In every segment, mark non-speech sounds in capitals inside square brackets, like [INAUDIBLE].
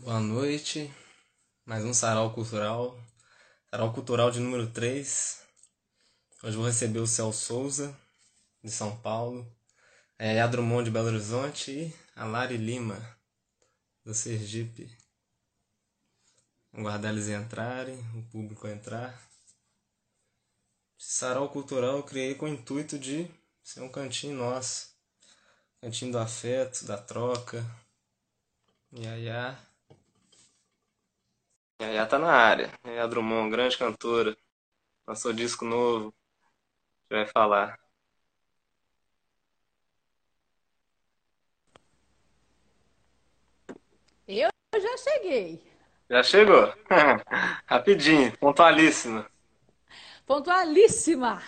Boa noite. Mais um sarau cultural. Sarau cultural de número 3. Hoje vou receber o Céu Souza, de São Paulo, a Yaya Drummond de Belo Horizonte e a Lari Lima, do Sergipe. Vamos aguardar eles entrarem, o público entrar. Esse sarau cultural eu criei com o intuito de ser um cantinho nosso. Cantinho do afeto, da troca. Yaya. Yaya tá na área. Yaya Drummond, grande cantora. Lançou disco novo. Gente vai falar. Eu já cheguei. Já chegou? [LAUGHS] Rapidinho, pontualíssima. Pontualíssima.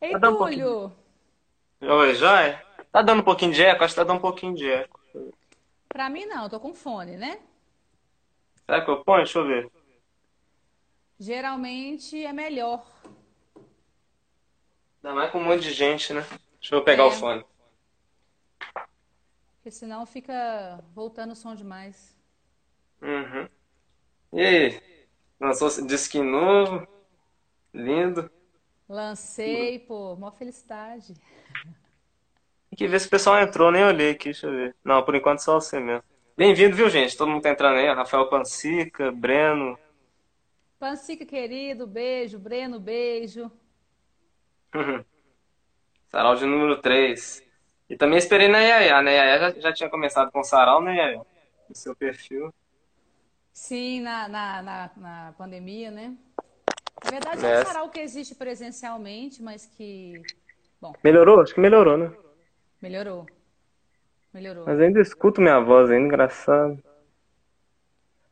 Ei, Tá dando um pouquinho. Túlio. Oi, Joia? Tá dando um pouquinho de eco? Acho que tá dando um pouquinho de eco. Pra mim não, tô com fone, né? Será que eu ponho? Deixa eu ver. Geralmente é melhor. Ainda mais com um monte de gente, né? Deixa eu pegar o É. fone. Porque senão fica voltando o som demais. Uhum. E aí? Lançou disco novo? Lindo. Lancei, pô, mó felicidade. Tem que ver se o pessoal entrou, nem olhei aqui, deixa eu ver. Não, por enquanto só você mesmo. Bem-vindo, viu, gente? Todo mundo tá entrando aí. Rafael Pansica, Breno. Pancica querido, beijo. Breno, beijo. [LAUGHS] Sarau de número 3. E também esperei na Yaya, né? Yaya já, já tinha começado com o Sarau, né, Yaya? No seu perfil. Sim, na, na, na, na pandemia, né? Na verdade, é É. um sarau que existe presencialmente, mas que, bom, Melhorou? Acho que melhorou, né? melhorou. Melhorou. Mas ainda escuto minha voz ainda, engraçado.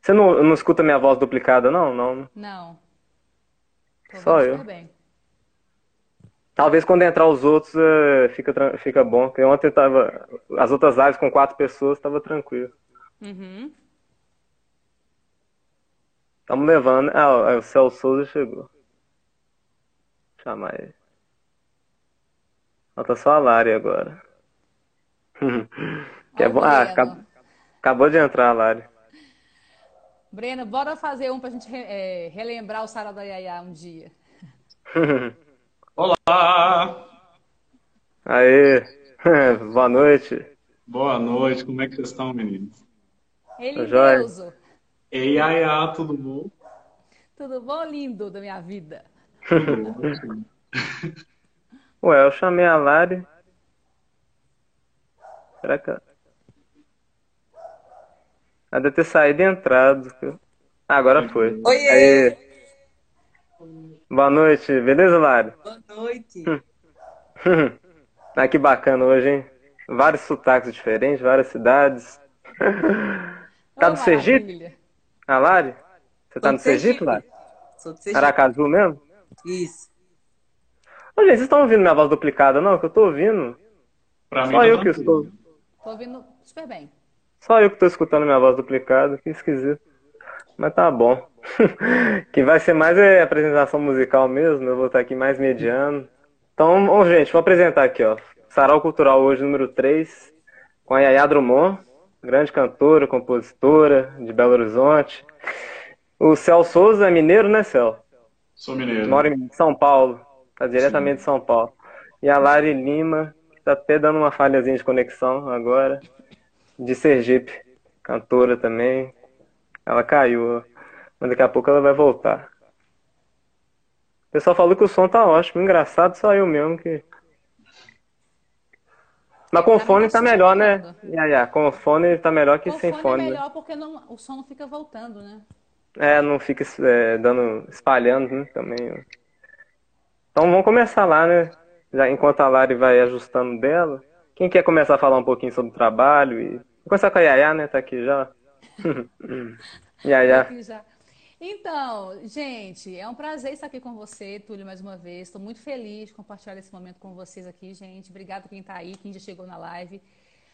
Você não, não escuta minha voz duplicada, não? Não. né? Não. Só eu. bem. Talvez quando entrar os outros eh, fica, fica bom. Porque ontem tava. As outras lives com quatro pessoas tava tranquilo. Uhum. Tamo levando. Ah, o Celso Souza chegou. Chamar ele. Falta só a Lari agora. [LAUGHS] Que é bom. Ah, Breno. acab- acabou de entrar a Lari. Breno, bora fazer um pra gente re- é, relembrar o sarau da Yaya um dia. [LAUGHS] Olá, Aê! [LAUGHS] Boa noite. boa noite, como é que vocês estão, meninos? Ele. Deuso. Ei, ai, ai, tudo bom? Tudo bom, lindo da minha vida? Tudo. Ué, eu chamei a Lari. Será que. Ela Ela deve ter saído e entrado. Ah, agora foi. Oiê, Aê! Boa noite, beleza, Lari? boa noite. [LAUGHS] Ah, que bacana hoje, hein? Vários sotaques diferentes, várias cidades. [LAUGHS] Tá do Sergipe? Ah, Lari? Você tá Sou no Sergipe, Lari? Sou de Sergipe. Aracaju mesmo? Isso. Ô, gente, vocês estão ouvindo minha voz duplicada, não? Que eu tô ouvindo. Pra mim Só tá eu que estou. Tô ouvindo super bem. Só eu que tô escutando minha voz duplicada, que esquisito. Mas tá bom. [LAUGHS] Que vai ser mais é, apresentação musical mesmo, eu vou estar aqui mais mediano. Então, bom, gente, vou apresentar aqui, ó. Sarau Cultural hoje, número 3, com a Yaya Drummond, grande cantora, compositora de Belo Horizonte. O Cel Souza é mineiro, né, Cel? Sou mineiro. Mora em São Paulo, tá diretamente de São Paulo. E a Lari Lima, tá até dando uma falhazinha de conexão agora, de Sergipe, cantora também. Ela caiu, mas daqui a pouco ela vai voltar. O pessoal falou que o som tá ótimo, engraçado, só eu mesmo que. Mas com mim fone tá tá melhor, né? Ya, ya, Com fone tá melhor que Com sem fone fone. é né? melhor porque não- o som não fica voltando, né? É, não fica é, dando, espalhando, né, também. Então vamos começar lá, né? Já enquanto a Lari vai ajustando dela. Quem quer começar a falar um pouquinho sobre o trabalho e vou começar com a Yaya, né? Tá aqui já. [LAUGHS] Yaya. Aqui já. Então, gente, é um prazer estar aqui com você, Túlio, mais uma vez. Estou muito feliz de compartilhar esse momento com vocês aqui, gente. Obrigada quem está aí, quem já chegou na live.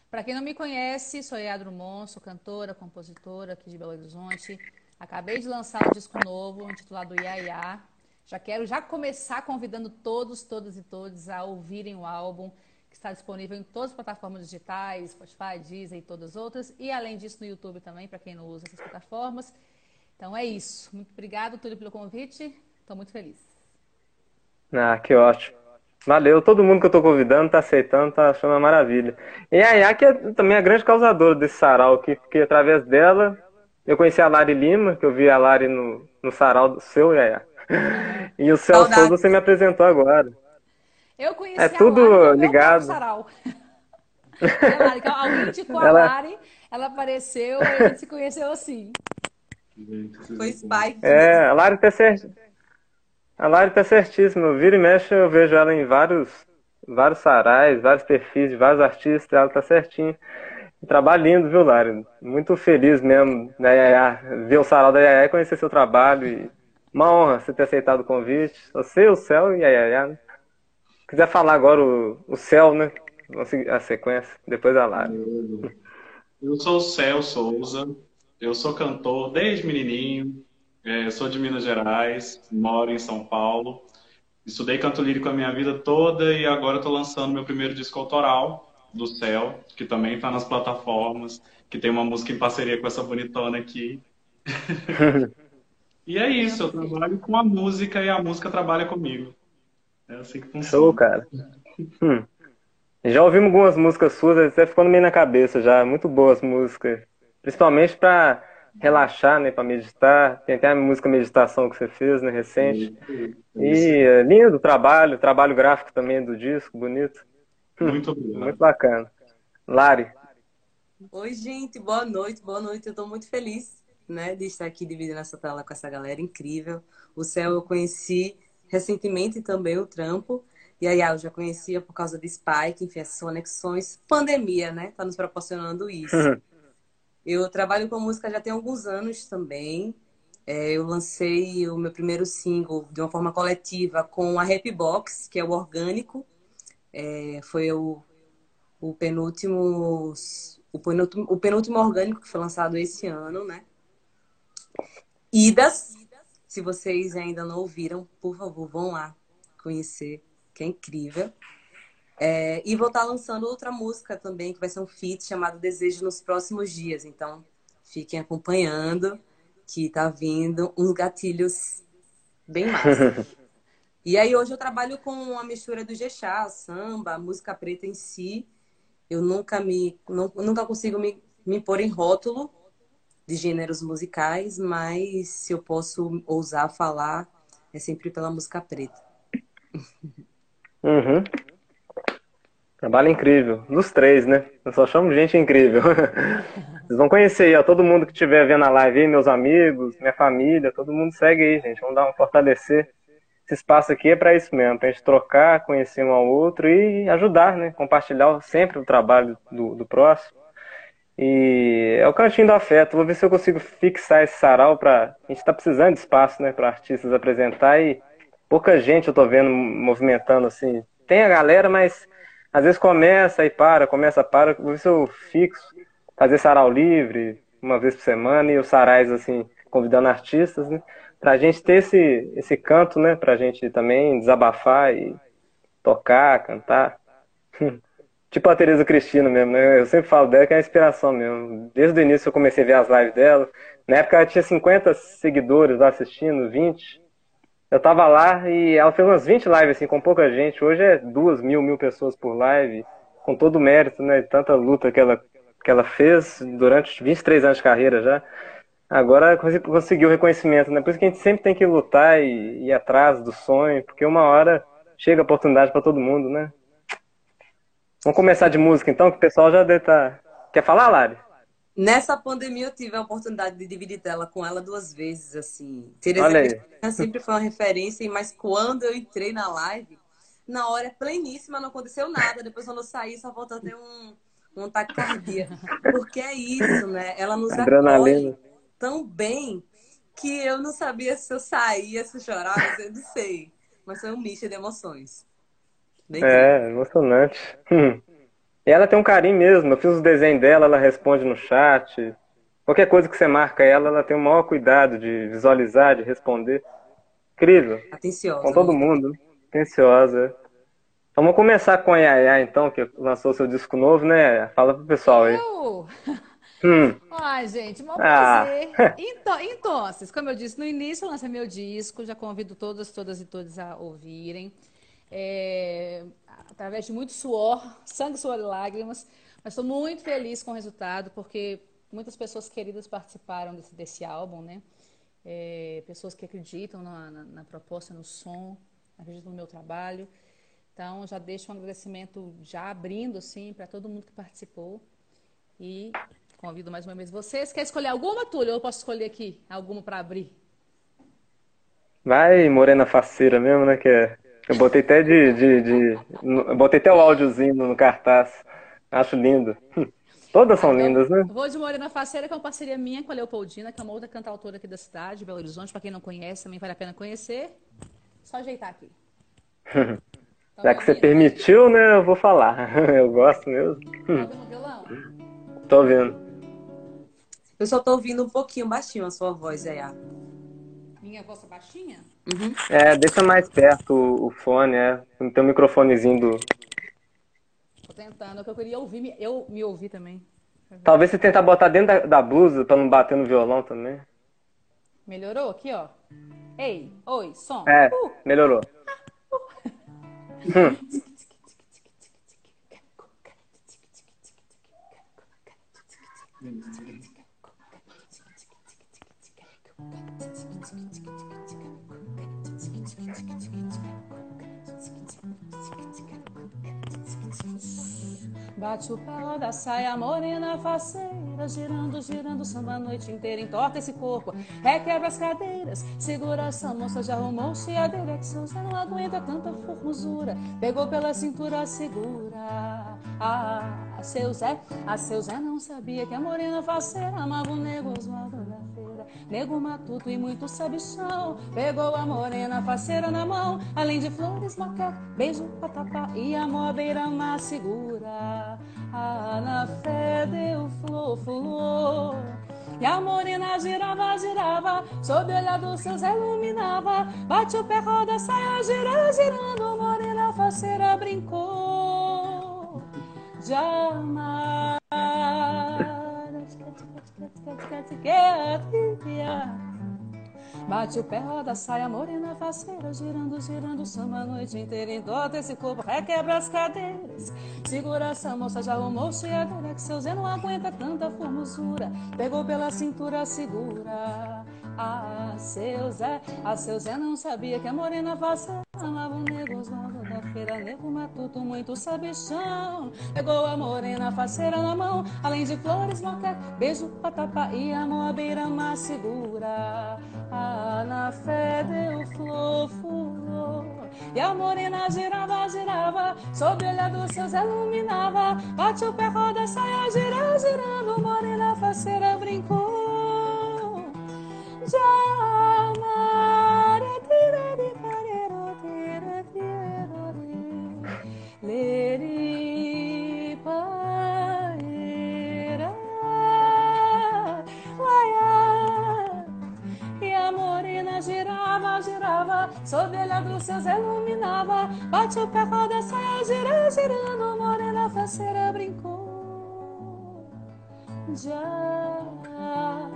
Para quem não me conhece, sou Yaya Drummond, cantora, compositora aqui de Belo Horizonte. Acabei de lançar um disco novo, intitulado Yaya. Já quero já começar convidando todos, todas e todos a ouvirem o álbum. que está disponível em todas as plataformas digitais, Spotify, Deezer e todas as outras. E além disso, no YouTube também, para quem não usa essas plataformas. Então é isso. Muito obrigado, Túlio, pelo convite. Estou muito feliz. Ah, que ótimo. Valeu, todo mundo que eu tô convidando tá aceitando, tá achando uma maravilha. E a Yaya, que é também a grande causadora desse sarau aqui, porque através dela eu conheci a Lari Lima, que eu vi a Lari no, no sarau do seu, Yaya. E o Celso Saudades. Você me apresentou agora. Eu conheci É a tudo Lari ligado. Lari, [LAUGHS] então, Alguém indicou [LAUGHS] a Ela- Lari, ela apareceu e a gente se conheceu assim. Foi Spike. É, a Lari tá certa. A Lari tá certíssima. Vira e mexe, eu vejo ela em vários, vários sarais, vários perfis de vários artistas, ela tá certinha. Trabalho lindo, viu, Lari? Muito feliz mesmo da Yaya, ver o sarau da Yaya conhecer seu trabalho. E uma honra você ter aceitado o convite. Você, o Céu e a Yaya. né? Se quiser falar agora o, o Céu, né? A sequência, depois a Lari. Eu sou o Céu Souza, eu sou cantor desde menininho, é, sou de Minas Gerais, moro em São Paulo. Estudei canto lírico a minha vida toda e agora estou lançando meu primeiro disco autoral, do Céu, que também está nas plataformas, que tem uma música em parceria com essa bonitona aqui. [LAUGHS] E é isso, eu trabalho com a música e a música trabalha comigo. É assim que Show, funciona. cara. Hum. Já ouvimos algumas músicas suas, até ficando meio na cabeça já. Muito boas músicas. Principalmente pra relaxar, né? Pra meditar. Tem até a música Meditação que você fez, né? Recente. E é, lindo o trabalho, trabalho gráfico também do disco, bonito. Muito obrigado. Muito bacana. Lari, Oi, gente, boa noite, boa noite. Eu tô muito feliz, né, de estar aqui dividindo essa tela com essa galera incrível. O Céu eu conheci recentemente também o trampo. E aí, ah, eu já conhecia por causa de Spike, enfim, essas conexões. Pandemia, né? Tá nos proporcionando isso. [LAUGHS] Eu trabalho com música já tem alguns anos também. É, eu lancei o meu primeiro single de uma forma coletiva com a Happy Box, que é o orgânico. É, foi o, o penúltimo o penúltimo, o penúltimo orgânico que foi lançado esse ano, né? Idas. Se vocês ainda não ouviram, por favor, vão lá conhecer, que é incrível. É, e vou estar lançando outra música também, que vai ser um feat chamado Desejo nos próximos dias. Então, fiquem acompanhando, que tá vindo uns gatilhos bem massa. [LAUGHS] E aí hoje eu trabalho com a mistura do jexá, samba, música preta em si. Eu nunca me não- nunca consigo me, me pôr em rótulo de gêneros musicais, mas se eu posso ousar falar, é sempre pela música preta. Uhum. Trabalho incrível. Dos três, né? Eu só chamo gente incrível. [LAUGHS] Vocês vão conhecer aí, ó. Todo mundo que estiver vendo a live aí, meus amigos, minha família, todo mundo segue aí, gente. Vamos dar uma fortalecer. Esse espaço aqui é para isso mesmo, pra gente trocar, conhecer um ao outro e ajudar, né? Compartilhar sempre o trabalho do, do próximo. E é o cantinho do afeto. Vou ver se eu consigo fixar esse sarau pra. A gente tá precisando de espaço, né, para artistas apresentar e pouca gente eu tô vendo movimentando assim. Tem a galera, mas às vezes começa e para, começa, para. Vou ver se eu fixo, fazer sarau livre uma vez por semana e os sarais assim, convidando artistas, né? Pra gente ter esse, esse canto, né? Pra gente também desabafar e tocar, cantar. [LAUGHS] Tipo a Tereza Cristina mesmo, né? Eu sempre falo dela que é a inspiração mesmo. Desde o início eu comecei a ver as lives dela. Na época ela tinha 50 seguidores lá assistindo, 20. Eu tava lá e ela fez umas 20 lives assim, com pouca gente. Hoje é duas mil, mil pessoas por live, com todo o mérito, né? Tanta luta que ela, que ela fez durante 23 anos de carreira já. Agora conseguiu reconhecimento, né? Por isso que a gente sempre tem que lutar e ir atrás do sonho, porque uma hora chega a oportunidade para todo mundo, né? Vamos começar de música então, que o pessoal já deve estar. Quer falar, Lari? Nessa pandemia eu tive a oportunidade de dividir tela com ela duas vezes, assim. Tereza sempre foi uma referência, mas quando eu entrei na live, na hora pleníssima não aconteceu nada. Depois quando eu saí, só voltou a ter um, um taquicardia. Porque é isso, né? Ela nos Adrenalina. acolhe tão bem que eu não sabia se eu saía, se eu chorava, eu não sei. Mas foi um misto de emoções. Bem É, emocionante. Hum. E ela tem um carinho mesmo. Eu fiz os desenhos dela, ela responde no chat. Qualquer coisa que você marca ela, ela tem o maior cuidado de visualizar, de responder. Incrível. atenciosa. Com todo mundo. Atenciosa. Então, vamos começar com a Yaya, então, que lançou seu disco novo, né? Fala pro pessoal aí. Eu? [LAUGHS] Hum. Ai, gente, um Ah. prazer. [LAUGHS] Então, então, como eu disse no início, eu lancei meu disco, já convido todas, todas e todos a ouvirem. É, através de muito suor, [LAUGHS] sangue, suor e lágrimas, mas estou muito feliz com o resultado, porque muitas pessoas queridas participaram desse, desse álbum, né? É, pessoas que acreditam na, na, na proposta, no som, acreditam no meu trabalho. Então, já deixo um agradecimento já abrindo, assim, para todo mundo que participou. E convido mais uma vez vocês. Quer escolher alguma, Túlio? Eu posso escolher aqui alguma para abrir? Vai, Morena Faceira mesmo, né? Que é- eu botei até de, de, de- botei até o áudiozinho no cartaz. Acho lindo. [LAUGHS] Todas são Então, lindas, né? Vou de Morena Faceira, que é uma parceria minha com a Leopoldina, que é uma outra cantautora aqui da cidade, de Belo Horizonte. Para quem não conhece, também vale a pena conhecer. Só ajeitar aqui. [LAUGHS] Então, Já que você permitiu, né? Eu vou falar. [LAUGHS] Eu gosto mesmo. Tá ouvindo o violão? Tô ouvindo. Eu só tô ouvindo um pouquinho baixinho a sua voz, Yaya. Minha voz baixinha? Uhum. É, deixa mais perto o, o fone, é. Não tem um microfonezinho do. Tô tentando, que eu queria ouvir, me- eu me ouvir também. Talvez você tentar botar dentro da, da blusa pra não bater no violão também. Melhorou aqui, ó? Ei, oi, som. É, Uh, melhorou. [LAUGHS] [LAUGHS] Bate o pé da saia morena faceira, girando, girando, samba a noite inteira, entorta esse corpo, requebra as cadeiras, segura essa moça, já arrumou-se a direção, já não aguenta tanta formosura, pegou pela cintura, segura. Ah, a seu Zé, a seu Zé não sabia que a morena faceira amava o feira, nego matuto e muito sabichão, pegou a morena faceira na mão, além de flores, macaco, beijo, patapá e a mó beira-mar segura. Ah, na fé deu flor, flor. E a morena girava, girava, sob o olhar do seu Zé iluminava. Bate o pé, roda, saia, gira, girando, morena faceira brincou. De amar. Bate o pé, roda, saia, morena faceira, girando, girando, samba a noite inteira, endota esse corpo, requebra as cadeiras. Segura essa moça, já arrumou cheadeira, que seu Zé não aguenta tanta formosura. Pegou pela cintura, segura. Ah, seu Zé, ah, seu Zé não sabia que a morena faceira amava o nego Oswaldo da feira, nego matuto, muito sabichão. Pegou a morena faceira na mão, além de flores, macaco, beijo, patapá e amor à beira-mar segura. Ah, na fé deu flor. E a morena girava, girava, sob o olhar do seu Zé iluminava. Bate o pé, roda, saia, gira, girando, morena faceira brincou. Amar, girava, girava, sob o olhar do seu Zé iluminava. Bate o pé, roda, saia, gira, girando, morena faceira brincou. De amar.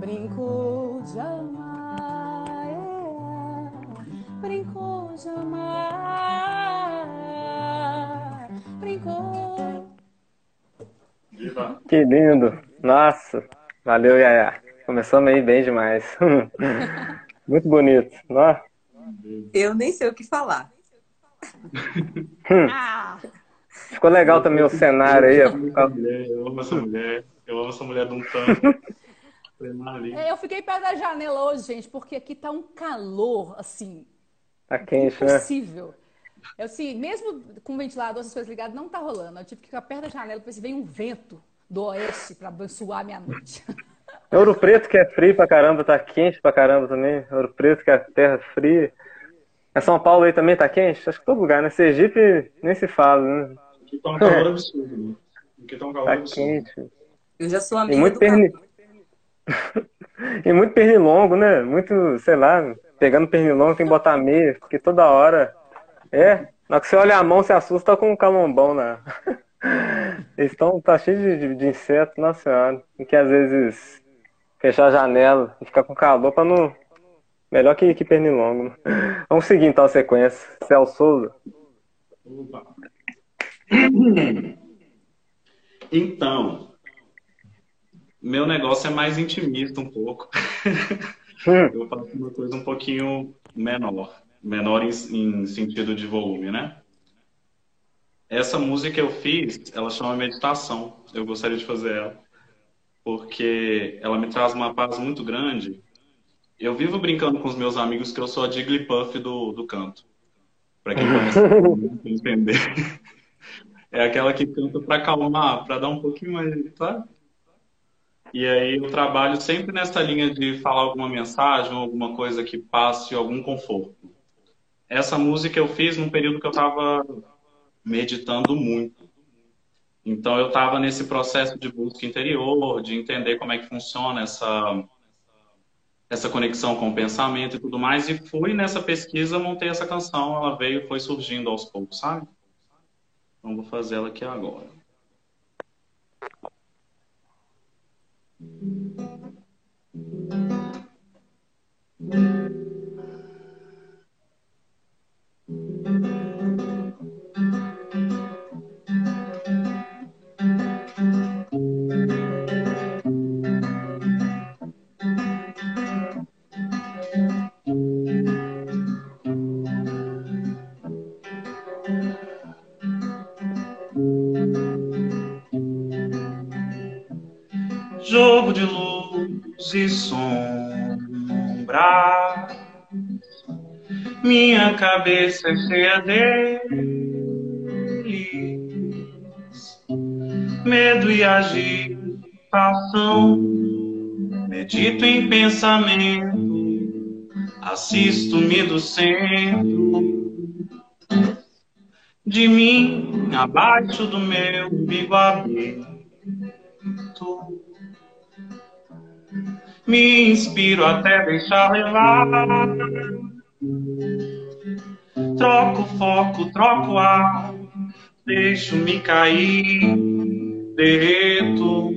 Brincou de amar, é, brincou de amar, Viva! Que lindo. Nossa. Valeu, Yaya. Começamos aí bem demais. [LAUGHS] Muito bonito. Nossa. Eu nem sei o que falar. Ah, Ficou legal também o cenário aí. Eu amo essa mulher, eu amo essa mulher. Eu amo essa mulher de um tanto. [LAUGHS] É, eu fiquei perto da janela hoje, gente, porque aqui tá um calor, assim, Tá quente, né? impossível. Eu, assim, mesmo com o ventilador, essas coisas ligadas, não tá rolando. Eu tive que ficar perto da janela para ver se vem um vento do oeste para abençoar a minha noite. [LAUGHS] Ouro Preto que é frio pra caramba, tá quente pra caramba também. Ouro Preto que é terra fria. É São Paulo aí também tá quente? Acho que todo lugar, né? Sergipe nem se fala, né? Aqui tá um calor absurdo, né? Aqui tá um calor Tá absurdo. quente. Eu já sou Tem amiga muito do perni... [LAUGHS] E muito pernilongo, né? Muito, sei lá, pegando pernilongo tem que botar meia, porque toda hora. É, na hora que você olha a mão, você assusta com um calombão na. Eles [LAUGHS] estão, tá cheio de, de, de insetos, nossa senhora. Tem que às vezes fechar a janela e ficar com calor pra não. Melhor que, que pernilongo. [LAUGHS] Vamos seguir então a sequência. Celso Souza. Opa. Então, meu negócio é mais intimista um pouco. [LAUGHS] Eu faço uma coisa um pouquinho menor. Menor em, em sentido de volume, né? Essa música que eu fiz, ela chama Meditação. Eu gostaria de fazer ela. Porque ela me traz uma paz muito grande. Eu vivo brincando com os meus amigos que eu sou a Jigglypuff do, do canto. Para quem conhece, entender. [LAUGHS] É aquela que canta para acalmar, para dar um pouquinho mais, sabe? E aí eu trabalho sempre nessa linha de falar alguma mensagem, alguma coisa que passe algum conforto. Essa música eu fiz num período que eu estava meditando muito. Então eu estava nesse processo de busca interior, de entender como é que funciona essa essa conexão com o pensamento e tudo mais e fui nessa pesquisa, montei essa canção, ela veio, foi surgindo aos poucos, sabe? Então vou fazer ela aqui agora. Jogo e sombra. Minha cabeça é cheia deles. Medo e agitação. Medito em pensamento. Assisto-me do centro de mim, abaixo do meu umbigo aberto. Me inspiro até deixar levar. Troco foco, troco ar, deixo-me cair, derreto.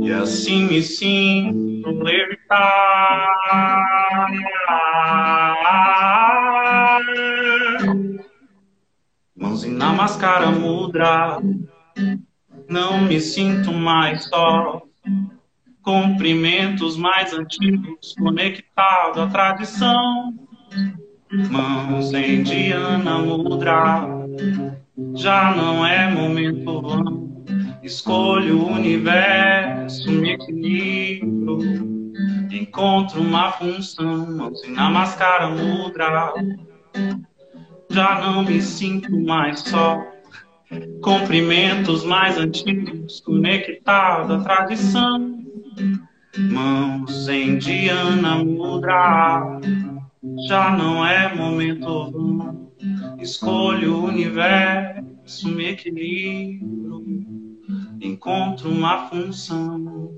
E assim me sinto levitar. Mãos em Namaskara Mudra, não me sinto mais só. Cumprimentos mais antigos, conectado à tradição. Mãos em Diana Mudra, já não é momento vão. Escolho o universo, me equilibro. Encontro uma função, mãos em Namaskara Mudra. Já não me sinto mais só. Cumprimentos mais antigos, conectado à tradição. Mãos em Diana Mudra, já não é momento vão. Escolho o universo, me equilibro, encontro uma função.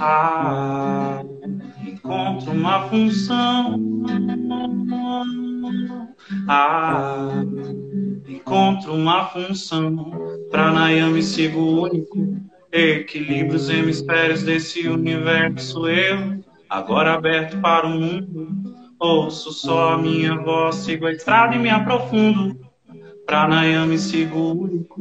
Ah, encontro uma função. Ah, encontro uma função. Pranayama sigo único. Equilíbrio os hemisférios desse universo. Eu, agora aberto para o mundo. Ouço só a minha voz, sigo a estrada e me aprofundo. Pranayama sigo único.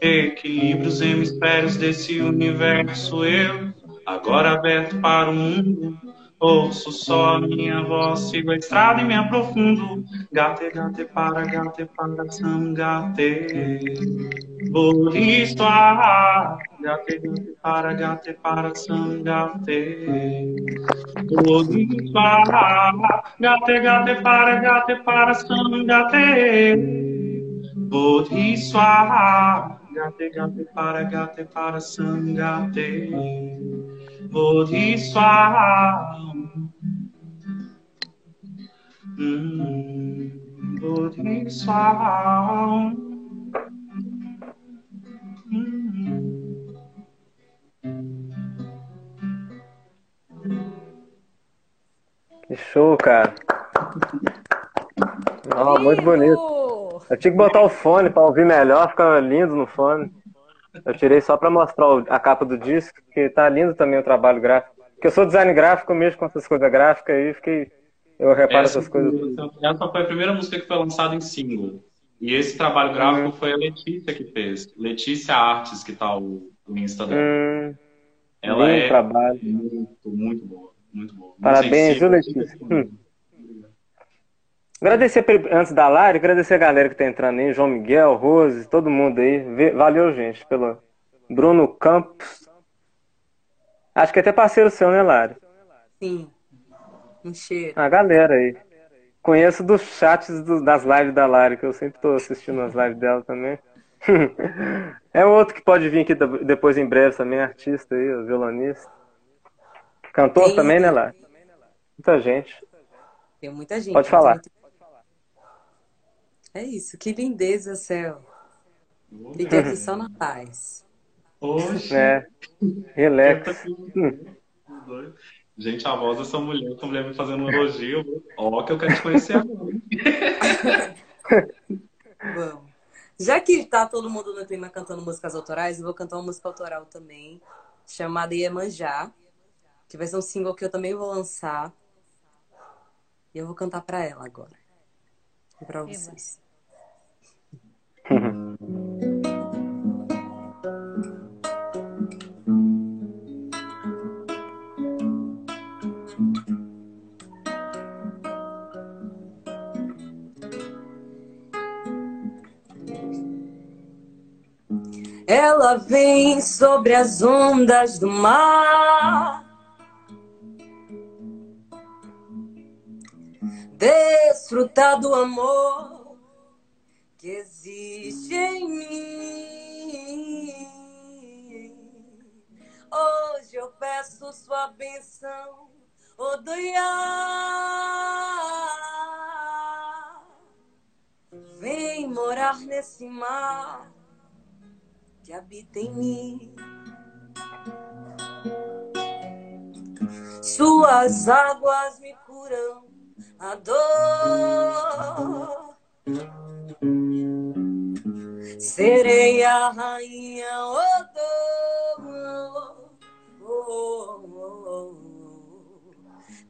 Equilíbrio os hemisférios desse universo. Eu, agora aberto para o mundo. Ouço só a minha voz, sigo a estrada e me aprofundo. Gate, gate, para, gate, para, sangate. Bodhisattva. Gate, gate, para, gate, para, sangate. Bodhisattva. Gate, gate, para, gate, para, sangate. Bodhisattva. Gate, gate, para, gate, para, sangate. Que show, cara. Oh, muito bonito. Eu tinha que botar o fone para ouvir melhor, fica lindo no fone. Eu tirei só para mostrar a capa do disco, que tá lindo também o trabalho gráfico. Porque eu sou design gráfico mesmo com essas coisas gráficas aí, fiquei eu reparo essa essas coisas. Essa foi a primeira música que foi lançada em single. E esse trabalho gráfico hum. foi a Letícia que fez. Letícia Artes, que tá o, o Insta dela. Hum. Ela é trabalho. muito, muito boa. Muito boa. Parabéns, viu, Letícia? Hum. Agradecer antes da live, agradecer a galera que tá entrando aí, João Miguel, Rose, todo mundo aí. Valeu, gente, pelo Bruno Campos. Acho que é até parceiro seu, né, Lari? Sim. Cheiro. A galera aí. Conheço dos chats do, das lives da Lari, que eu sempre tô assistindo as lives dela também. [LAUGHS] é outro que pode vir aqui depois em breve também, artista aí, violonista. Cantor Tem, também, né, Lari? Muita gente. Tem muita gente. Pode falar. É isso, que lindeza, céu. Fiquei aqui só na paz. [LAUGHS] Oxe. É. Relax. Gente, a voz dessa mulher, essa mulher me fazendo um elogio. Ó, que eu quero te conhecer agora. [LAUGHS] Vamos. Já que tá todo mundo no clima cantando músicas autorais, eu vou cantar uma música autoral também, chamada Iemanjá, que vai ser um single que eu também vou lançar. E eu vou cantar para ela agora. E pra vocês. Ela vem sobre as ondas do mar. Desfrutar do amor que existe em mim. Hoje eu peço sua benção, Odoiá. Vem morar nesse mar que habita em mim. Suas águas me curam a dor Serei a rainha Odô. Oh, oh, oh,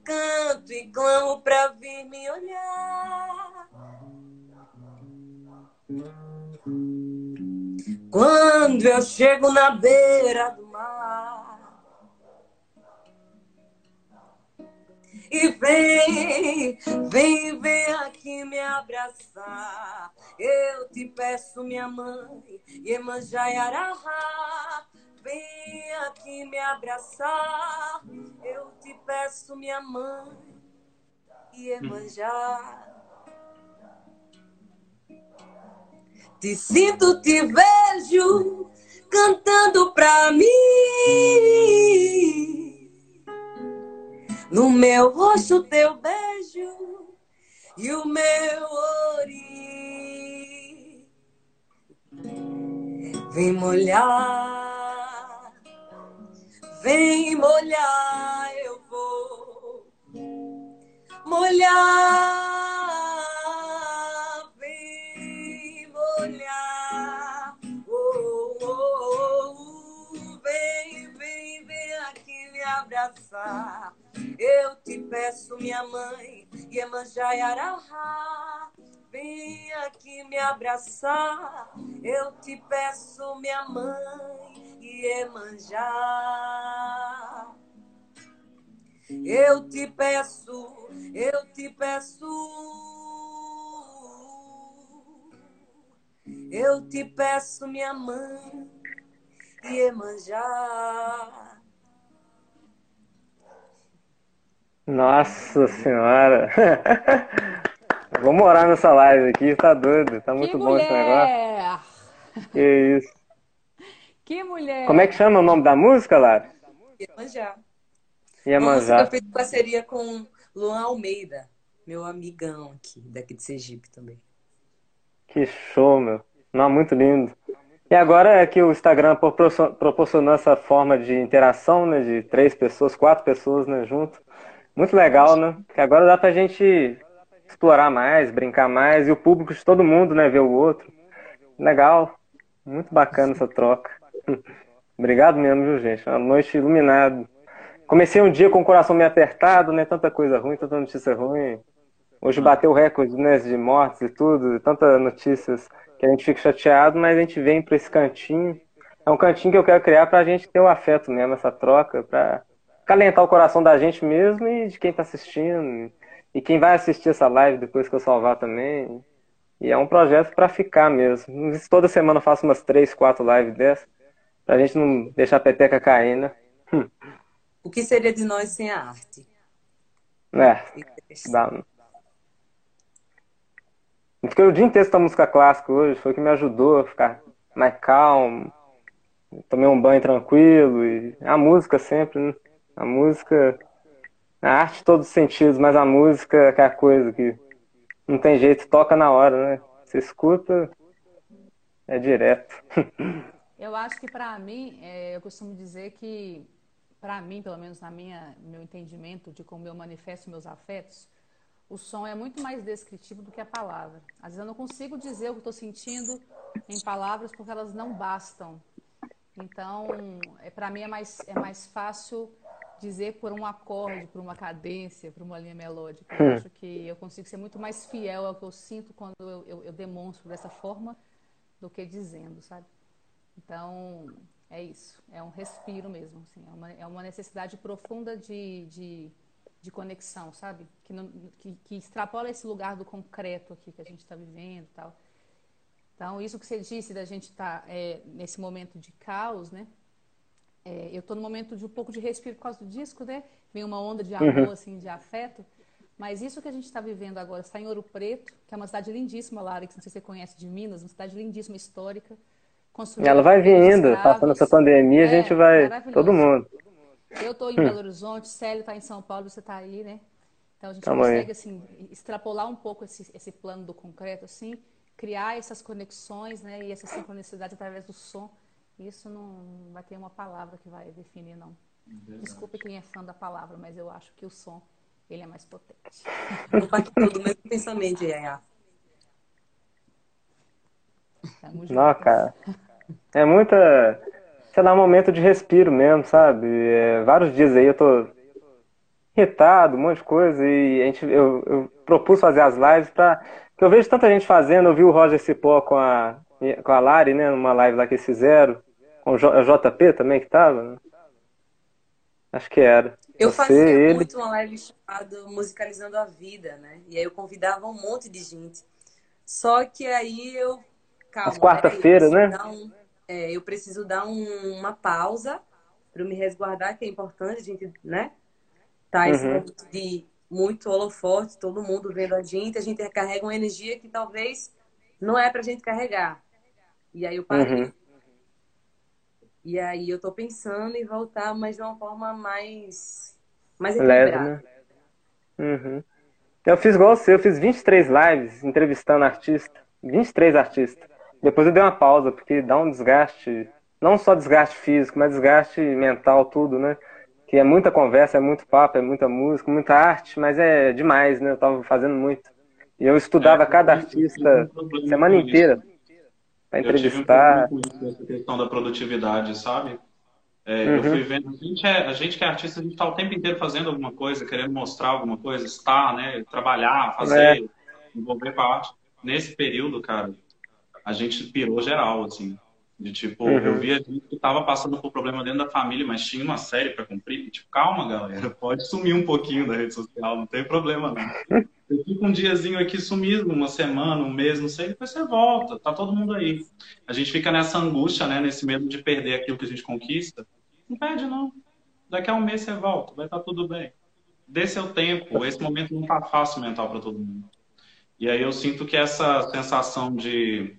Canto e clamo pra vir me olhar. Quando eu chego na beira do mar. E vem, vem, vem aqui me abraçar. Eu te peço, minha mãe, Iemanjá Araha. Vem aqui me abraçar. Eu te peço, minha mãe, Iemanjá. Te sinto, te vejo cantando pra mim no meu rosto teu beijo e o meu ori. Vem molhar, vem molhar, eu vou molhar, abraçar. Eu te peço, minha mãe, Iemanjá Araha, vem aqui me abraçar. Eu te peço, minha mãe, Iemanjá. Eu te peço, eu te peço. Eu te peço, minha mãe, Iemanjá. Nossa senhora! [LAUGHS] Vou morar nessa live aqui, tá doido. Tá muito que bom mulher. esse negócio. Que isso. Que mulher! Como é que chama o nome da música, Lara? Iemanjá. Iemanjá. Eu fiz parceria com Luan Almeida, meu amigão aqui, daqui de Sergipe também. Que show, meu. Não, muito lindo. E agora é que o Instagram proporcionou essa forma de interação, né? De três pessoas, quatro pessoas, né? Junto. Muito legal, né? Que agora dá pra gente explorar mais, brincar mais, e o público de todo mundo, né, ver o outro. Legal, muito bacana essa troca. [LAUGHS] Obrigado mesmo, viu, gente? Uma noite iluminada. Comecei um dia com o coração meio apertado, né? Tanta coisa ruim, tanta notícia ruim. Hoje bateu o recorde, né, de mortes e tudo, tantas notícias que a gente fica chateado, mas a gente vem para esse cantinho. É um cantinho que eu quero criar para a gente ter o afeto mesmo, essa troca, para calentar o coração da gente mesmo e de quem está assistindo. E quem vai assistir essa live depois que eu salvar também. E é um projeto para ficar mesmo. Toda semana eu faço umas três, quatro lives dessas, para a gente não deixar a peteca cair, né? O que seria de nós sem a arte? É, dá, Fiquei o dia inteiro com música clássica hoje, foi o que me ajudou a ficar mais calmo. Tomei um banho tranquilo e a música sempre, né? A música, a arte todos os sentidos, mas a música é aquela coisa que não tem jeito, toca na hora, né? Você escuta, é direto. [LAUGHS] Eu acho que para mim, é, eu costumo dizer que, para mim, pelo menos na minha meu entendimento de como eu manifesto meus afetos, o som é muito mais descritivo do que a palavra. Às vezes eu não consigo dizer o que estou sentindo em palavras porque elas não bastam. Então, é, para mim é mais, é mais fácil dizer por um acorde, por uma cadência, por uma linha melódica. Eu hum. acho que eu consigo ser muito mais fiel ao que eu sinto quando eu, eu, eu demonstro dessa forma do que dizendo, sabe? Então, é isso. É um respiro mesmo. Assim, é, uma, é uma necessidade profunda de, de de conexão, sabe? Que, não, que, que, extrapola esse lugar do concreto aqui que a gente está vivendo e tal. Então, isso que você disse da gente estar tá, é, nesse momento de caos, né? É, eu estou no momento de um pouco de respiro por causa do disco, né? Vem uma onda de amor, uhum. assim, de afeto. Mas isso que a gente está vivendo agora, está em Ouro Preto, que é uma cidade lindíssima, Lara, que não sei se você conhece de Minas, uma cidade lindíssima, histórica. Ela vai vindo, passando essa pandemia, é, a gente vai, todo mundo. Eu estou em Belo [LAUGHS] Horizonte, Célio está em São Paulo, você está aí, né? Então a gente Tamo consegue assim extrapolar um pouco esse, esse plano do concreto, assim, criar essas conexões, né? E essa sincronicidade através do som. Isso não vai ter uma palavra que vai definir, não. Verdade. Desculpe quem é fã da palavra, mas eu acho que o som ele é mais potente. [LAUGHS] Compartilho do mesmo pensamento, Yaya. Não, cara. É muita sei lá, um momento de respiro mesmo, sabe? É, vários dias aí eu tô irritado, um monte de coisa, e a gente, eu, eu propus fazer as lives pra. que eu vejo tanta gente fazendo, eu vi o Roger Cipó com a, com a Lari, né, numa live lá que eles fizeram, com o JP também que tava, né? Acho que era. Eu Você, fazia ele... muito uma live chamada Musicalizando a Vida, né? E aí eu convidava um monte de gente. Só que aí eu. Calma. quarta-feira, né? Um é, eu preciso dar um, uma pausa para me resguardar, que é importante a gente, né? Tá esse uhum. momento de muito holofote, todo mundo vendo a gente, a gente recarrega uma energia que talvez não é pra gente carregar. E aí eu parei. Uhum. E aí eu tô pensando em voltar, mas de uma forma mais, mais equilibrada. Leve, né? Uhum. Eu fiz igual você, eu fiz 23 lives entrevistando artistas. 23 artistas. Depois eu dei uma pausa, porque dá um desgaste, não só desgaste físico, mas desgaste mental, tudo, né? Que é muita conversa, é muito papo, é muita música, muita arte, mas é demais, né? Eu tava fazendo muito. E eu estudava é, cada artista semana inteira para entrevistar. Eu tive um essa questão da produtividade, sabe? É, uhum. Eu fui vendo, a gente, é, a gente que é artista, a gente está o tempo inteiro fazendo alguma coisa, querendo mostrar alguma coisa, estar, né? Trabalhar, fazer, é. envolver com a arte. Nesse período, cara, a gente pirou geral, assim. De tipo, uhum. eu via gente que tava passando por problema dentro da família, mas tinha uma série para cumprir. Tipo, calma, galera, [LAUGHS] pode sumir um pouquinho da rede social, não tem problema não. [LAUGHS] Você fica um diazinho aqui sumido, uma semana, um mês, não sei, depois você volta, tá todo mundo aí. A gente fica nessa angústia, né, nesse medo de perder aquilo que a gente conquista. Não perde, não. Daqui a um mês você volta, vai estar tá tudo bem. Dê seu tempo, esse momento não tá fácil mental para todo mundo. E aí eu sinto que essa sensação de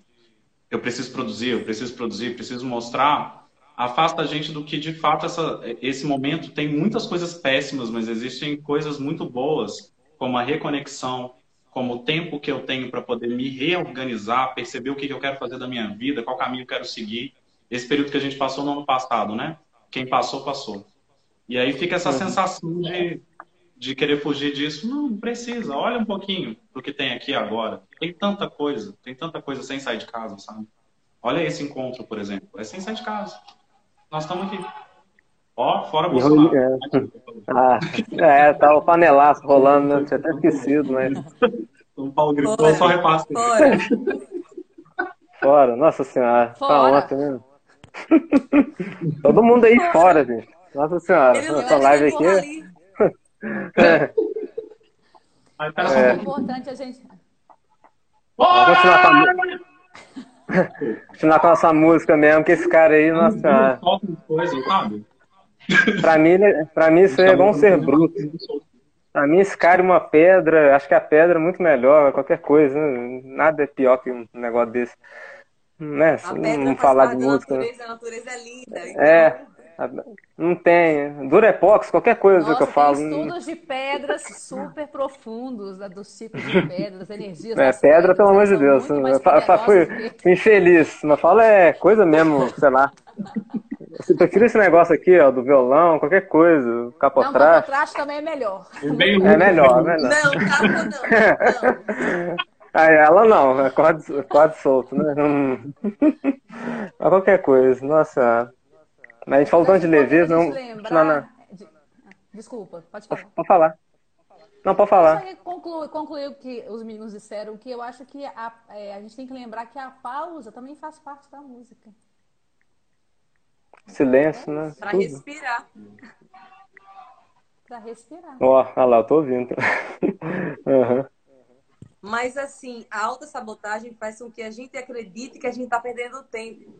eu preciso produzir, eu preciso produzir, preciso mostrar, afasta a gente do que de fato essa, esse momento tem muitas coisas péssimas, mas existem coisas muito boas, como a reconexão, como o tempo que eu tenho para poder me reorganizar, perceber o que, eu quero fazer da minha vida, qual caminho eu quero seguir. Esse período que a gente passou no ano passado, né? Quem passou, passou. E aí fica essa uhum. sensação de de querer fugir disso. Não, não precisa. Olha um pouquinho do que tem aqui agora. Tem tanta coisa, tem tanta coisa sem sair de casa, sabe? Olha esse encontro, por exemplo. É sem sair de casa. Nós estamos aqui. Ó, fora Bolsonaro. É. Ah, é, tá o panelaço rolando, né? Tinha até esquecido, mas. [LAUGHS] São Paulo gritou, só repasse. Fora. Fora, nossa senhora. Tá Fora. ontem, né? [LAUGHS] Todo mundo aí fora, gente. Nossa senhora. Essa live aqui. ali. [LAUGHS] Aí, só É. um É pouquinho. importante a gente. Vamos continuar com a, continuar com a nossa música mesmo, que esse cara aí, nossa coisa, sabe? Pra mim, pra mim isso aí é bom ser bruto. Pra mim, esse cara e uma pedra, acho que a pedra é muito melhor, qualquer coisa, né? Nada é pior que um negócio desse. Né? A pedra Não faz falar parte de música. né? natureza, a natureza é linda. então- É. Não tem. Durepox, qualquer coisa Nossa, que eu falo. estudos de pedras super profundos, da- dos tipos de pedras, das energias. É, pedra, pedras, pelo amor de Deus. fui, infeliz. Mas fala é coisa mesmo, sei lá. Eu prefiro esse negócio aqui, ó, do violão, qualquer coisa, Não, capotraste. capotraste também é melhor. Bem É melhor, é melhor. Não, capa não. não. [LAUGHS] Aí ela não, é quase, quase solto, né? Hum. [LAUGHS] Mas qualquer coisa, nossa. Mas a gente falou tanto de leveza, não. na- lembrar de- Desculpa, pode falar. Pode falar. Não, pode falar. que conclu- concluir o que os meninos disseram, que eu acho que a, é, a gente tem que lembrar que a pausa também faz parte da música. Silêncio, né? Pra Tudo. respirar. Pra respirar. Ó, olha lá, eu tô ouvindo. [LAUGHS] Aham. Mas assim, a autossabotagem faz com que a gente acredite que a gente tá perdendo tempo.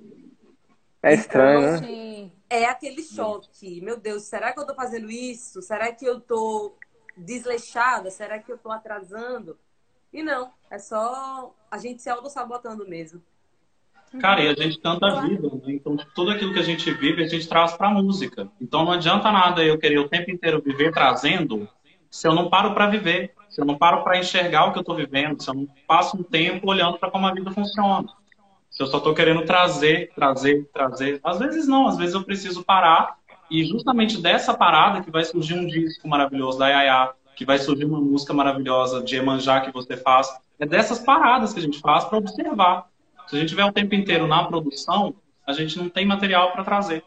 É estranho, né? Sim. É aquele choque. Meu Deus, será que eu tô fazendo isso? Será que eu tô desleixada? Será que eu tô atrasando? E não, é só a gente se autossabotando mesmo. Cara, e a gente canta a vida, né? Então, tudo aquilo que a gente vive, a gente traz pra música. Então, não adianta nada eu querer o tempo inteiro viver trazendo se eu não paro pra viver, se eu não paro pra enxergar o que eu tô vivendo, se eu não passo um tempo olhando pra como a vida funciona. Se eu só tô querendo trazer, trazer, trazer. Às vezes não, às vezes eu preciso parar e justamente dessa parada que vai surgir um disco maravilhoso da Yaya, que vai surgir uma música maravilhosa de Emanjá que você faz. É dessas paradas que a gente faz pra observar. Se a gente tiver o tempo inteiro na produção, a gente não tem material para trazer.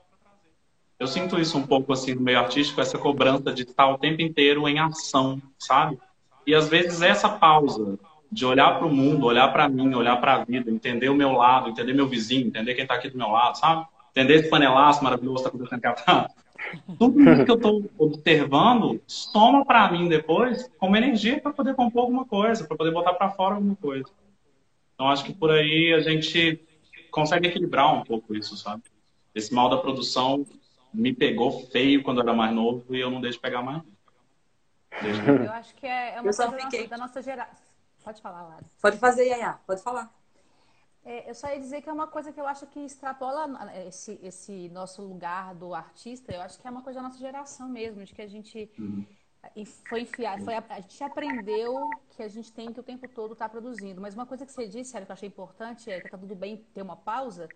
Eu sinto isso um pouco assim no meio artístico, essa cobrança de estar o tempo inteiro em ação, sabe? E às vezes essa pausa de olhar para o mundo, olhar para mim, olhar para a vida, entender o meu lado, entender meu vizinho, entender quem está aqui do meu lado, sabe? Entender esse panelaço maravilhoso que está acontecendo aqui atrás. Tudo isso que eu estou observando soma para mim depois como energia para poder compor alguma coisa, para poder botar para fora alguma coisa. Então acho que por aí a gente consegue equilibrar um pouco isso, sabe? Esse mal da produção me pegou feio quando eu era mais novo e eu não deixo pegar mais. Eu- acho que é, é uma Eu coisa da fiquei- nossa, da nossa geração. Pode falar, Lara. Pode fazer, Yaya, pode falar. É, eu só ia dizer que é uma coisa que eu acho que extrapola eh, esse, esse nosso lugar do artista. Eu acho que é uma coisa da nossa geração mesmo, de que a gente e foi enfiar, foi, a gente aprendeu que a gente tem que o tempo todo estar produzindo. Mas uma coisa que você disse, Sérgio, que eu achei importante é que tá tudo bem ter uma pausa,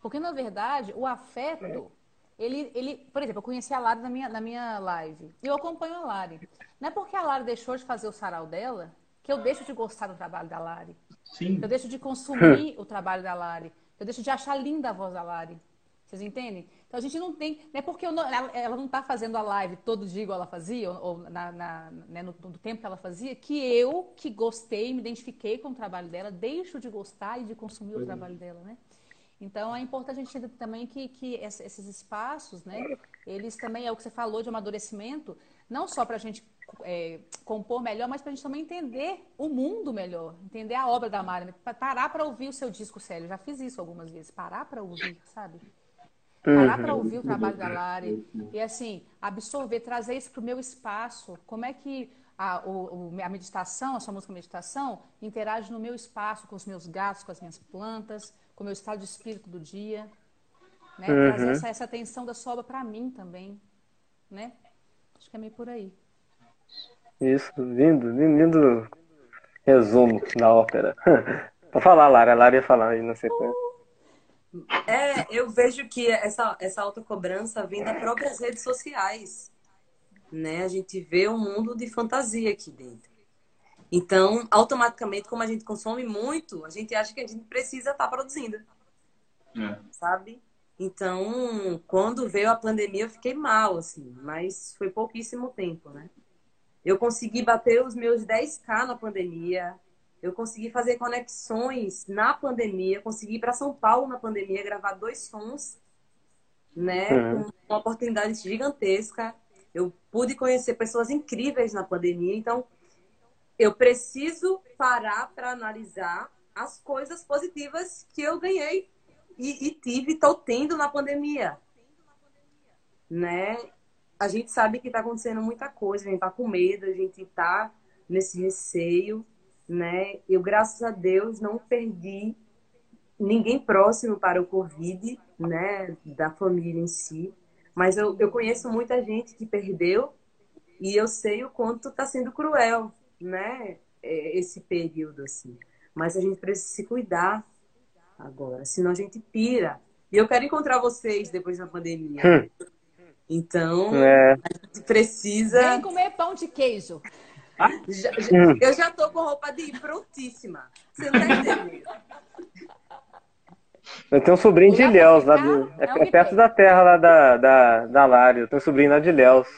porque na verdade o afeto, ele, ele, por exemplo, eu conheci a Lari na minha, na minha live. E eu acompanho a Lari. Não é porque a Lari deixou de fazer o sarau dela que eu deixo de gostar do trabalho da Lari. Sim. Eu deixo de consumir [LAUGHS] o trabalho da Lari. Eu deixo de achar linda a voz da Lari. Vocês entendem? Então a gente não tem. Não é porque não- ela, ela não está fazendo a live todo dia igual ela fazia, ou, ou na, na- né, no, no tempo que ela fazia, que eu, que gostei, me identifiquei com o trabalho dela, deixo de gostar e de consumir o trabalho dela, né? Então é importante a gente entender também que, que esses espaços, né, eles também é o que você falou de amadurecimento, não só para a gente é, compor melhor, mas para a gente também entender o mundo melhor, entender a obra da Mari? Pa- parar para ouvir o seu disco, Célio. Já fiz isso algumas vezes, parar para ouvir, sabe? Parar para ouvir o trabalho da Lari e assim absorver, trazer isso para o meu espaço. Como é que a, o- a meditação, a sua música meditação, interage no meu espaço, com os meus gatos, com as minhas plantas, com o meu estado de espírito do dia, né? Trazer essa, essa atenção da sobra para mim também, né? Acho que é meio por aí. Isso, lindo, lindo, lindo resumo da ópera. [LAUGHS] Pode falar, Lara. A Lara ia falar aí na sequência. É, eu vejo que essa, essa autocobrança vem das próprias redes sociais. né? A gente vê um mundo de fantasia aqui dentro. Então, automaticamente, como a gente consome muito, a gente acha que a gente precisa estar tá produzindo. É. Sabe? Então, quando veio a pandemia, eu fiquei mal, assim, mas foi pouquíssimo tempo, né? Eu consegui bater os meus 10k na pandemia, eu consegui fazer conexões na pandemia, consegui ir para São Paulo na pandemia, gravar dois sons, né? Uhum. Com uma oportunidade gigantesca. Eu pude conhecer pessoas incríveis na pandemia, então eu preciso parar para analisar as coisas positivas que eu ganhei e, e tive, estou tendo na pandemia, né? A gente sabe que está acontecendo muita coisa, a gente está com medo, a gente está nesse receio, né? Eu, graças a Deus, não perdi ninguém próximo para o Covid, né? Da família em si. Mas eu, eu conheço muita gente que perdeu e eu sei o quanto está sendo cruel, né? É, esse período, assim. Mas a gente precisa se cuidar agora, senão a gente pira. E eu quero encontrar vocês depois da pandemia. Hum. Então, é. a gente precisa. Vem comer pão de queijo. Já, já, hum. Eu já tô com roupa de ir prontíssima. Você não tá entendendo. Eu tenho um sobrinho de Ilhéus, lá do, é, é, perto da terra lá da, da, da Lário. Eu tenho um sobrinho lá de Ilhéus.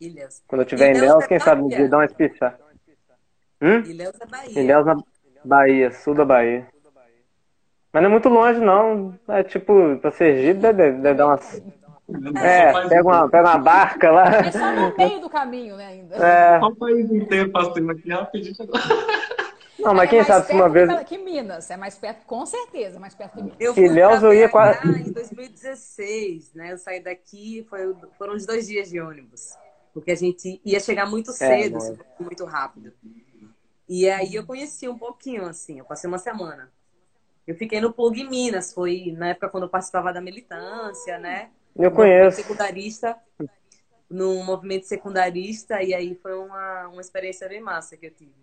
Ilhéus. Quando eu estiver em Ilhéus, é quem sabe um dia dar uma espichar. Hum? Ilhéus é Bahia. Ilhéus na Bahia, sul da Bahia. Mas não é muito longe, não. É tipo, pra Sergipe deve, deve dar umas é, pega uma, pega uma barca lá. É só no meio do caminho, né, ainda. É. Só o país inteiro passando aqui rapidinho. Não, mas é quem sabe se uma vez. Que Minas, é mais perto, com certeza, mais perto que Minas. Eu fui Ilhéus, eu ia quase. em 2016, né? Eu saí daqui, foi, foram uns dois dias de ônibus. Porque a gente ia chegar muito é, cedo, é, muito rápido. E aí eu conheci um pouquinho, assim, eu passei uma semana. Eu fiquei no Plug Minas, foi na época quando eu participava da militância, né? Eu conheço. Secundarista, no movimento secundarista, e aí foi uma, uma experiência bem massa que eu tive.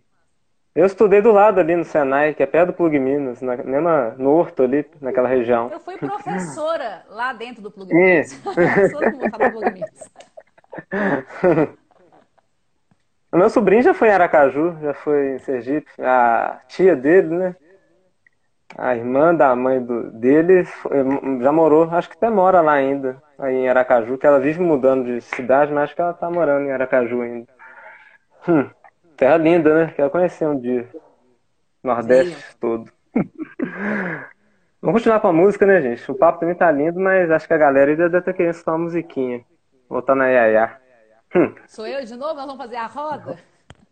Eu estudei do lado ali no Senai, que é perto do Plug Minas, na, mesma, no Horto ali, naquela região. Eu fui professora lá dentro do Plug Minas. Todo mundo fala Plug Minas. [LAUGHS] O meu sobrinho já foi em Aracaju, já foi em Sergipe. A tia dele, né? A irmã da mãe do, dele eh, já morou, acho que até mora lá ainda, aí em Aracaju, que ela vive mudando de cidade, mas acho que ela tá morando em Aracaju ainda. Hum, terra linda, né? Quero conhecer um dia. Nordeste Sim. todo. [LAUGHS] Vamos continuar com a música, né, gente? O papo também tá lindo, mas acho que a galera ainda deve estar querendo escutar uma musiquinha. Voltar na Yaya. Hum. Sou eu de novo? Nós vamos fazer a roda?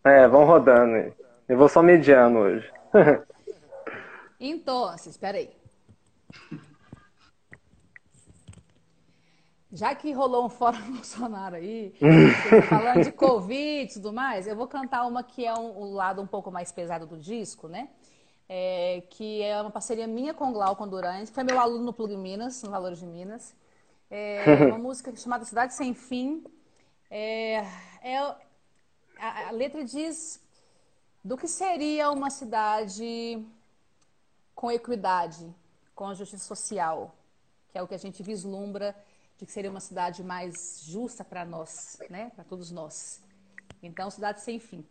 É, vamos rodando. Eu vou só mediando hoje. [LAUGHS] Então, espera aí. Já que rolou um fora [LAUGHS] Bolsonaro aí, falando de Covid e tudo mais, eu vou cantar uma que é um, um lado um pouco mais pesado do disco, né? É, que é uma parceria minha com o Glauco Durante, que foi meu aluno no Plug Minas, no Valores de Minas. É [LAUGHS] uma música chamada Cidade Sem Fim. É, é a, a letra diz do que seria uma cidade com equidade, com justiça social, que é o que a gente vislumbra de que seria uma cidade mais justa para nós, né? Para todos nós. Então, cidade sem fim.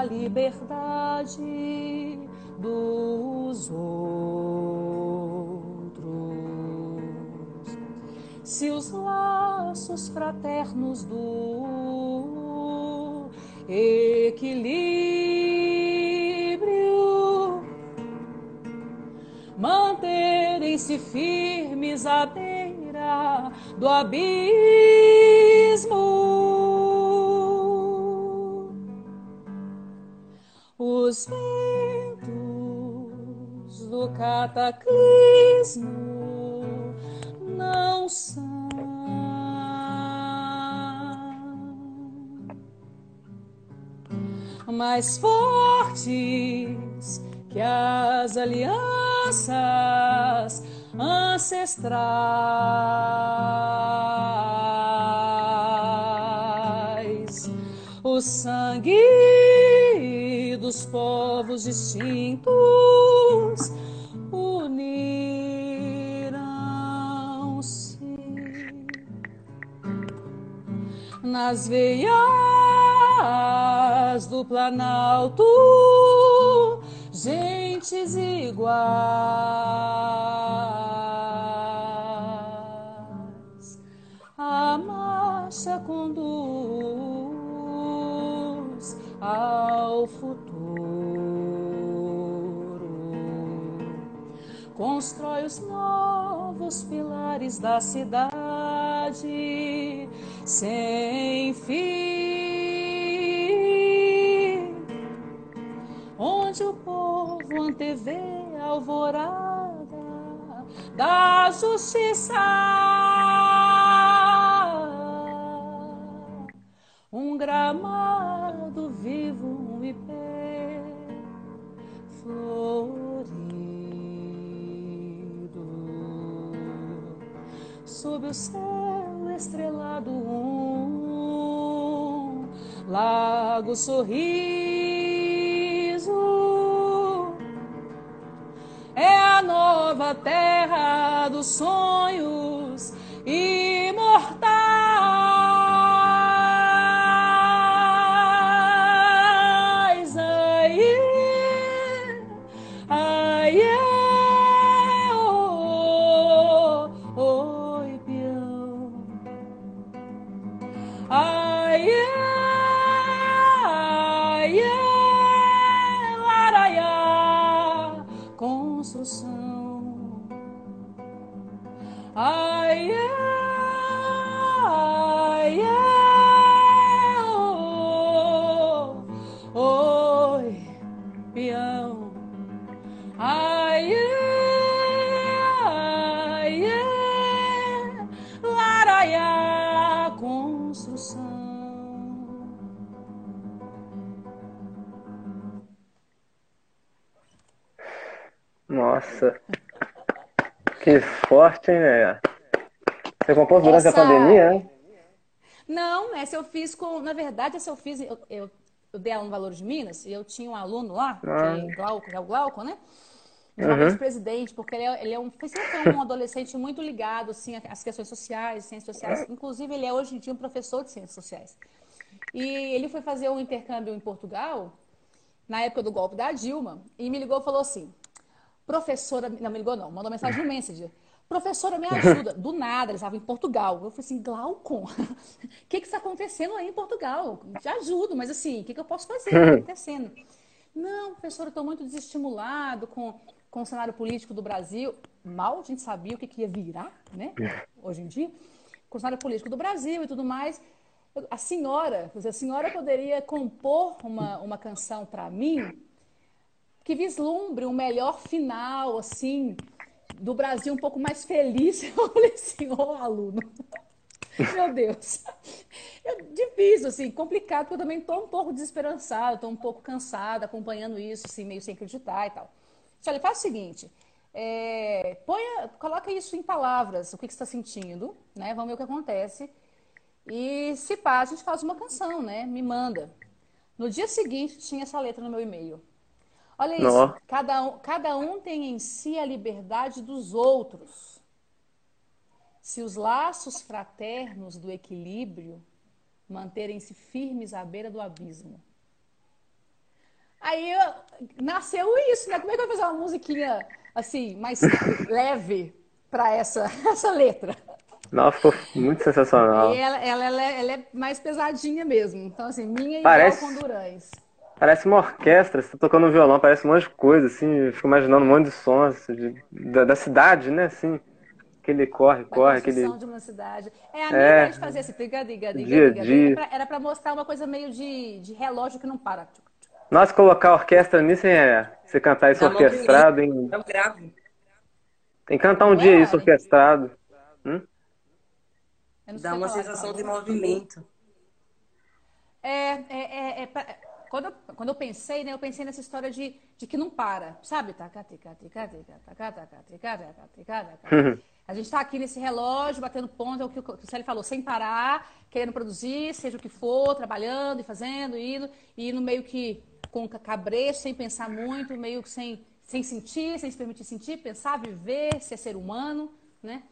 A liberdade dos outros. Se os laços fraternos do equilíbrio manterem-se firmes à beira do abismo. Os ventos do cataclismo não são mais fortes que as alianças ancestrais. O sangue dos povos distintos unirão-se nas veias do Planalto, gentes iguais. A marcha conduz ao futuro, constrói os novos pilares da cidade sem fim, onde o povo antevê a alvorada da justiça. Um gramado vivo, um ipê florido sob o céu estrelado um lago sorriso é a nova terra dos sonhos imortais. Que forte, hein, né? Você compôs durante a Essa- pandemia, hein? Não, essa eu fiz com. Na verdade, essa eu fiz. Eu, eu, eu dei aula no Valor de Minas e eu tinha um aluno lá, que é, Glauco, que é o Glauco, né? Um ex-presidente, porque ele é, ele é um, sempre um adolescente muito ligado assim, às questões sociais, ciências sociais. Inclusive, ele é hoje em dia um professor de ciências sociais. E ele foi fazer um intercâmbio em Portugal, na época do golpe da Dilma, e me ligou e falou assim: professora, não me ligou não, mandou mensagem no [LAUGHS] Messenger. Professora, me ajuda. Do nada, eles estavam em Portugal. Eu falei assim, Glaucon, o [LAUGHS] que que está acontecendo aí em Portugal? Te ajudo, mas assim, o que que eu posso fazer? O que está [LAUGHS] acontecendo? Não, professora, estou muito desestimulado com, com o cenário político do Brasil. Mal a gente sabia o que, que ia virar, né? Hoje em dia. Com o cenário político do Brasil e tudo mais. A senhora, a senhora poderia compor uma, uma canção para mim que vislumbre um melhor final, assim, do Brasil um pouco mais feliz. [LAUGHS] Eu falei assim, ô aluno, meu Deus. É difícil, assim, complicado, porque eu também estou um pouco desesperançada, estou um pouco cansada acompanhando isso, assim, meio sem acreditar e tal. Olha, faz o seguinte, é, ponha, coloca isso em palavras, o que, que você está sentindo, né? Vamos ver o que acontece. E se pá, a gente faz uma canção, né? Me manda. No dia seguinte, tinha essa letra no meu e-mail. Olha isso, cada um, cada um tem em si a liberdade dos outros. Se os laços fraternos do equilíbrio manterem-se firmes à beira do abismo. Aí nasceu isso, né? Como é que eu vou fazer uma musiquinha assim, mais [LAUGHS] leve para essa, [LAUGHS] essa letra? Nossa, ficou muito sensacional. E ela, ela, ela, é, ela, é mais pesadinha mesmo. Então, assim, minha parece, igual com Durães. Parece uma orquestra, você tá tocando um violão, parece um monte de coisa, assim, eu fico imaginando um monte de sons de, da, da, cidade, né, assim. Aquele corre, corre, aquele. de uma cidade. É a minha é, ideia de fazer esse diga, diga, diga, dia, diga, dia. Era, era pra mostrar uma coisa meio de, de relógio que não para. Nós colocar a orquestra nisso é você cantar isso orquestrado em. É o grave. Tem que cantar um não dia é, isso orquestrado. Hum? Dá uma sensação de movimento. É, é, é, é, quando, eu, quando eu pensei, né, eu pensei nessa história de, de que não para, sabe? [LAUGHS] A gente está aqui nesse relógio, batendo ponto, é o que o Célio falou, sem parar, querendo produzir, seja o que for, trabalhando e fazendo, indo, e no meio que com cabresto, sem pensar muito, meio que sem, sem sentir, sem se permitir sentir, pensar, viver, ser ser humano, né?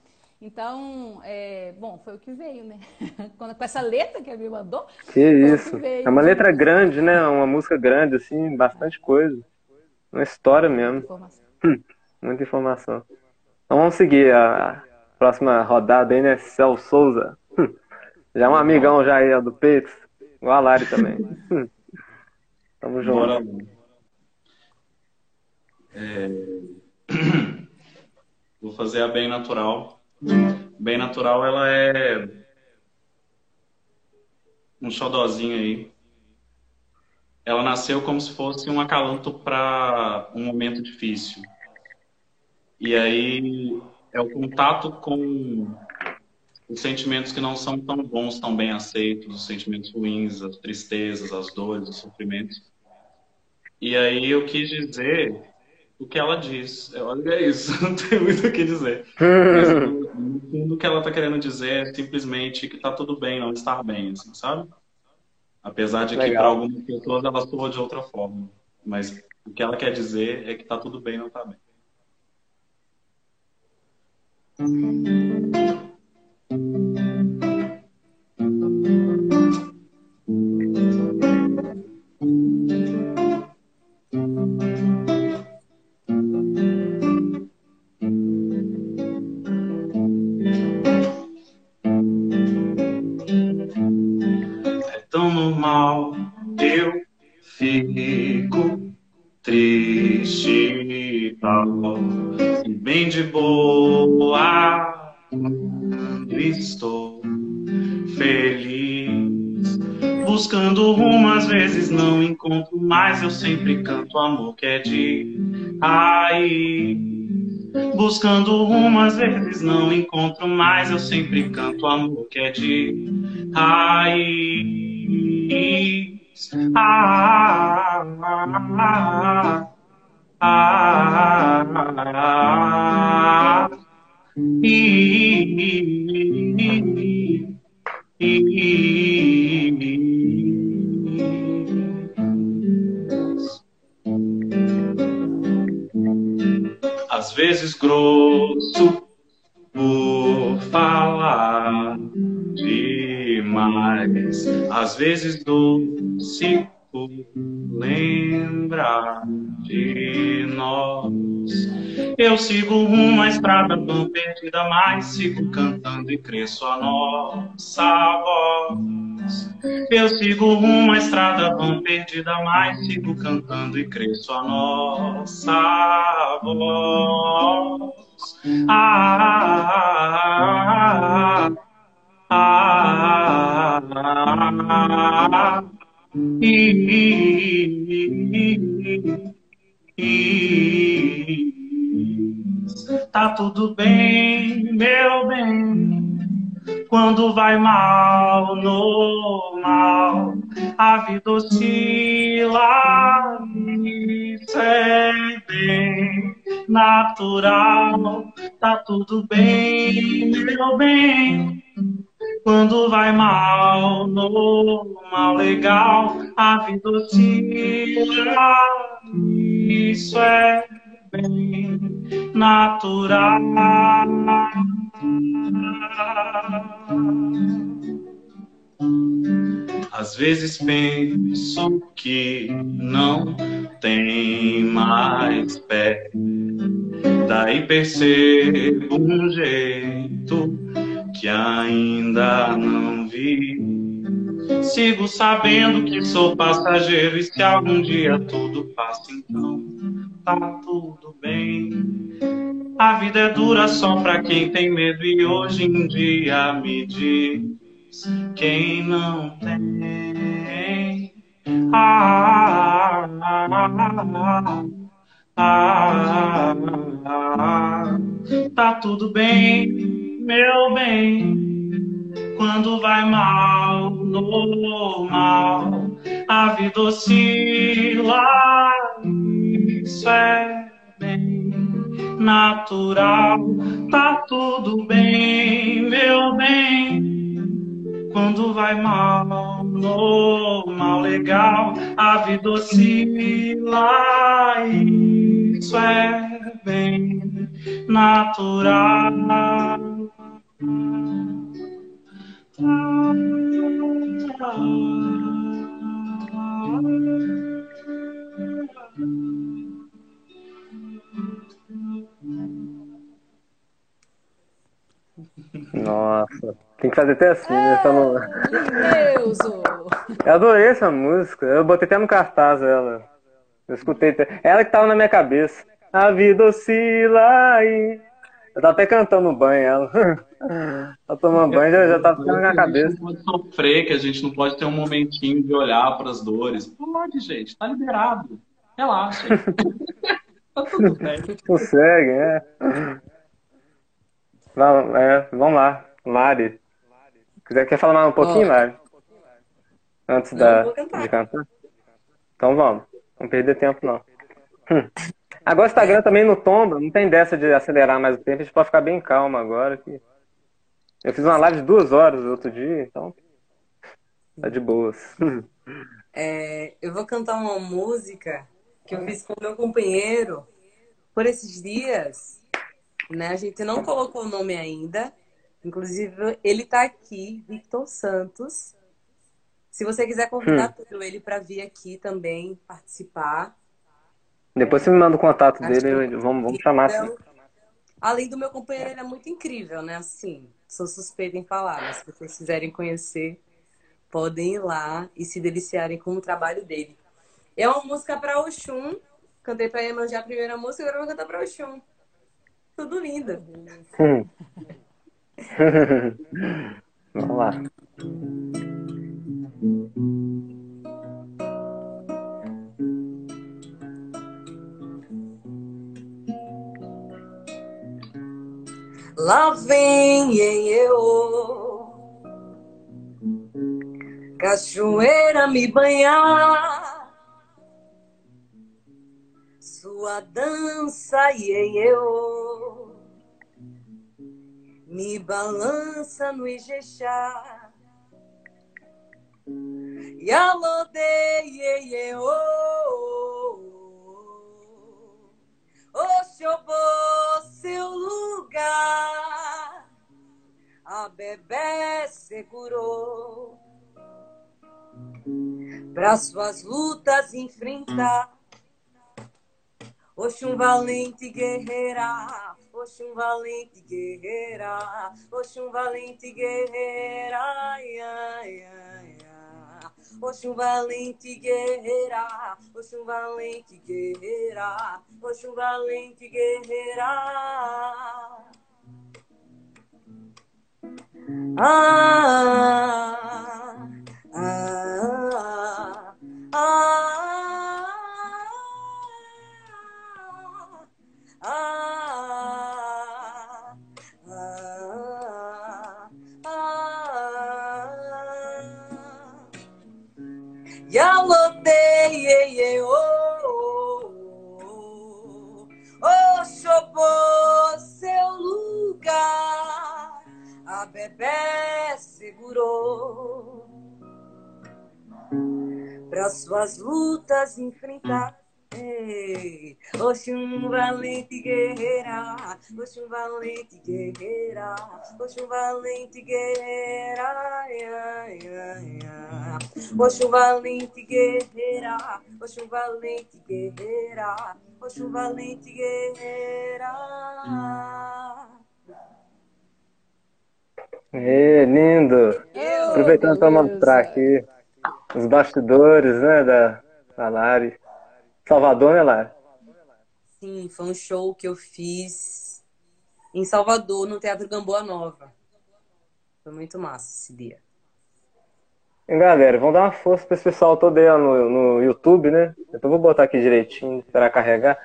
Então, é, bom, foi o que veio, né? [LAUGHS] com essa letra que ele me mandou. Que isso. Que é uma letra grande, né? Uma música grande, assim, bastante coisa. Uma história mesmo. Informação. Hum, muita informação. Então vamos seguir a próxima rodada aí, né? Cel Souza. Hum, já é um amigão já aí, do Peito. Igual a Lari também. [LAUGHS] Hum, tamo junto. Bora. É... [CLEARS THROAT] Vou fazer a bem natural. Bem natural, ela é um xodozinho aí. Ela nasceu como se fosse um acalanto para um momento difícil. E aí é o contato com os sentimentos que não são tão bons, tão bem aceitos, os sentimentos ruins, as tristezas, as dores, os sofrimentos. E aí eu quis dizer o que ela diz. Olha é isso, [LAUGHS] não tem muito o que dizer. Mas, [LAUGHS] no fundo, o que ela está querendo dizer é simplesmente que está tudo bem não estar bem, assim, sabe? Apesar de Legal. que para algumas pessoas ela soa de outra forma. Mas o que ela quer dizer é que está tudo bem não está bem. Mas eu sempre canto amor que é de raiz. Buscando rumo, às vezes não encontro, mas eu sempre canto amor que é de raiz. Ah, ah, ah, ah, ah, às vezes grosso por falar demais, às vezes doce por lembrar de nós. Eu sigo uma estrada tão perdida, mas sigo cantando e cresço a nossa voz. Eu sigo uma estrada tão perdida, mas sigo cantando e cresço a nossa voz. Ah, ah, ah, ah, ah, Tá tudo bem, meu bem. Quando vai mal, normal, a vida oscila. Isso é bem natural. Tá tudo bem, meu bem. Quando vai mal, normal, legal, a vida oscila. Isso é bem natural. Às vezes penso que não tem mais pé. Daí percebo um jeito que ainda não vi. Sigo sabendo que sou passageiro e se algum dia tudo passa, então tá tudo bem. A vida é dura só pra quem tem medo e hoje em dia me diz quem não tem. Ah, ah, ah, ah, ah, tá tudo bem, meu bem. Quando vai mal, normal, a vida oscila, isso é bem natural. Tá tudo bem, meu bem. Quando vai mal, normal, legal, a vida oscila, isso é bem natural. Nossa, tem que fazer até assim, né? Só não... Deus! Eu adorei essa música. Eu botei até no cartaz ela. Eu escutei. até- Ela que tava na minha cabeça. A vida oscila e. Eu tava até cantando no banho ela. [LAUGHS] Tá tomando banho, já, já tava ficando na minha Que a cabeça. gente não pode sofrer, que a gente não pode ter um momentinho de olhar para as dores. Pode, gente, tá liberado. Relaxa. [LAUGHS] tá tudo bem. Consegue, é. Vamos, é, vamos lá, Lari. Quiser, quer falar mais um pouquinho, Ó. Lari? Antes Não, da, de cantar? Então vamos. Não perder tempo, não. Hum. Agora o Instagram também não tomba, não tem dessa de acelerar mais o tempo, a gente pode ficar bem calmo agora. Que... Eu fiz uma live de duas horas outro dia, então tá de boas. É, eu vou cantar uma música que eu fiz com o meu companheiro por esses dias. Né? A gente não colocou o nome ainda. Inclusive, ele tá aqui, Victor Santos. Se você quiser convidar tudo ele para vir aqui também participar. Depois você me manda o contato Acho dele, que- vamos, vamos chamar assim. Então, além do meu companheiro, ele é muito incrível, né? Assim, sou suspeita em falar, mas se vocês quiserem conhecer, podem ir lá e se deliciarem com o trabalho dele. É uma música para Oxum. Cantei para Iemanjá a primeira música, agora vou cantar para Oxum. Tudo lindo. Hum. [LAUGHS] [LAUGHS] Vamos lá. Lá vem eu, cachoeira me banhar, sua dança e eu. Me balança no Ijexá. E alode ye oh, Oxobô, seu lugar, a bebê segurou para suas lutas enfrentar. Valente guerreira, Oxum valente guerreira, Oxum valente guerreira, ai, ai, ai, ai. Oxum valente guerreira, Oxum valente guerreira, Oxum valente guerreira. Ah, ah, ah, ah, Yalotei, ye, ye, oh, oh, oh, Xobô, seu lugar, a bebê segurou para suas lutas enfrentar. Ei, Oxum valente guerreira, Oxum valente guerreira, Oxum valente guerreira, ai. Oxum valente guerreira, Oxum valente guerreira, Oxum valente guerreira. É, lindo! Aproveitando para mostrar aqui os bastidores, né, da, da Lari. Salvador, né, Lari? Sim, foi um show que eu fiz em Salvador, no Teatro Gamboa Nova. Foi muito massa esse dia. E galera, vamos dar uma força pra esse pessoal todo aí ó, no, no YouTube, né? Depois eu vou botar aqui direitinho, esperar carregar.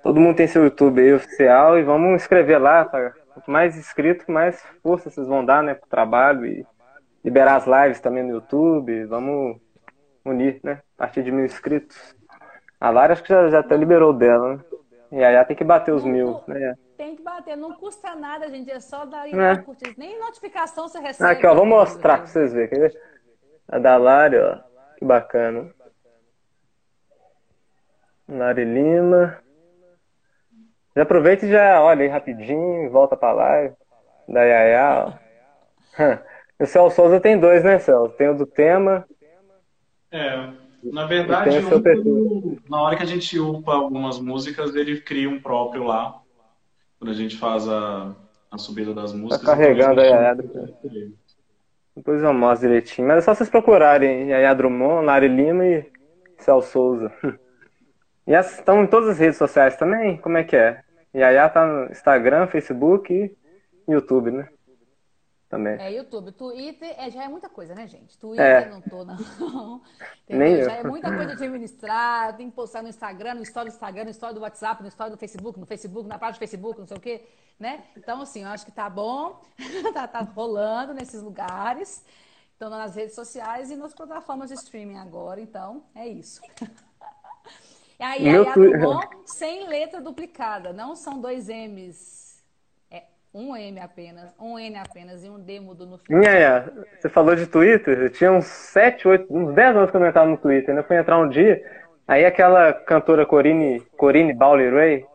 Todo mundo tem seu YouTube aí oficial e vamos inscrever lá. Tá? Quanto mais inscrito, mais força vocês vão dar, né, pro trabalho e liberar as lives também no YouTube. Vamos unir, né? A partir de mil inscritos. A Lara acho que já, já até liberou dela, né? E aí ela tem que bater os mil, né? Tem que bater, não custa nada, gente. É só dar É. curtir. Nem notificação você recebe. Aqui, ó, vou mostrar pra vocês verem. A da Lari, ó. Que bacana. Lari Lima. Já aproveita e já olha aí rapidinho, volta pra live. Da Yaya, ó. [LAUGHS] O Celso Souza tem dois, né, Celso? Tem o do tema. É, na verdade, um, na hora que a gente upa algumas músicas, ele cria um próprio lá. Quando a gente faz a, a subida das músicas. Tá carregando aí a gente- Depois eu mostro direitinho. Mas é só vocês procurarem Yaya Drummond, Lari Lima e Celso Souza. [LAUGHS] E as- estão em todas as redes sociais também? Como é que é? Yaya tá no Instagram, Facebook e YouTube, né? Também. É, YouTube. Twitter é, já é muita coisa, né, gente? Twitter É. não tô, não. [LAUGHS] Nem Entendeu? eu. Já é muita coisa de administrar, tem que postar no Instagram, no story do Instagram, no story do WhatsApp, no story do Facebook, no Facebook, na página do Facebook, não sei o quê, né? Então, assim, eu acho que tá bom, [LAUGHS] tá, tá rolando nesses lugares, então nas redes sociais e nas plataformas de streaming agora, então, é isso. [LAUGHS] E aí, Meu aí twi- Drummond sem letra duplicada, não são dois M's, um M apenas, um N apenas e um D mudo no final. Yaya, você falou de Twitter? Eu tinha uns 7, 8, uns 10 anos que eu não entrava no Twitter. Ainda fui entrar um dia, aí aquela cantora Corine, Corine Bailey Ray,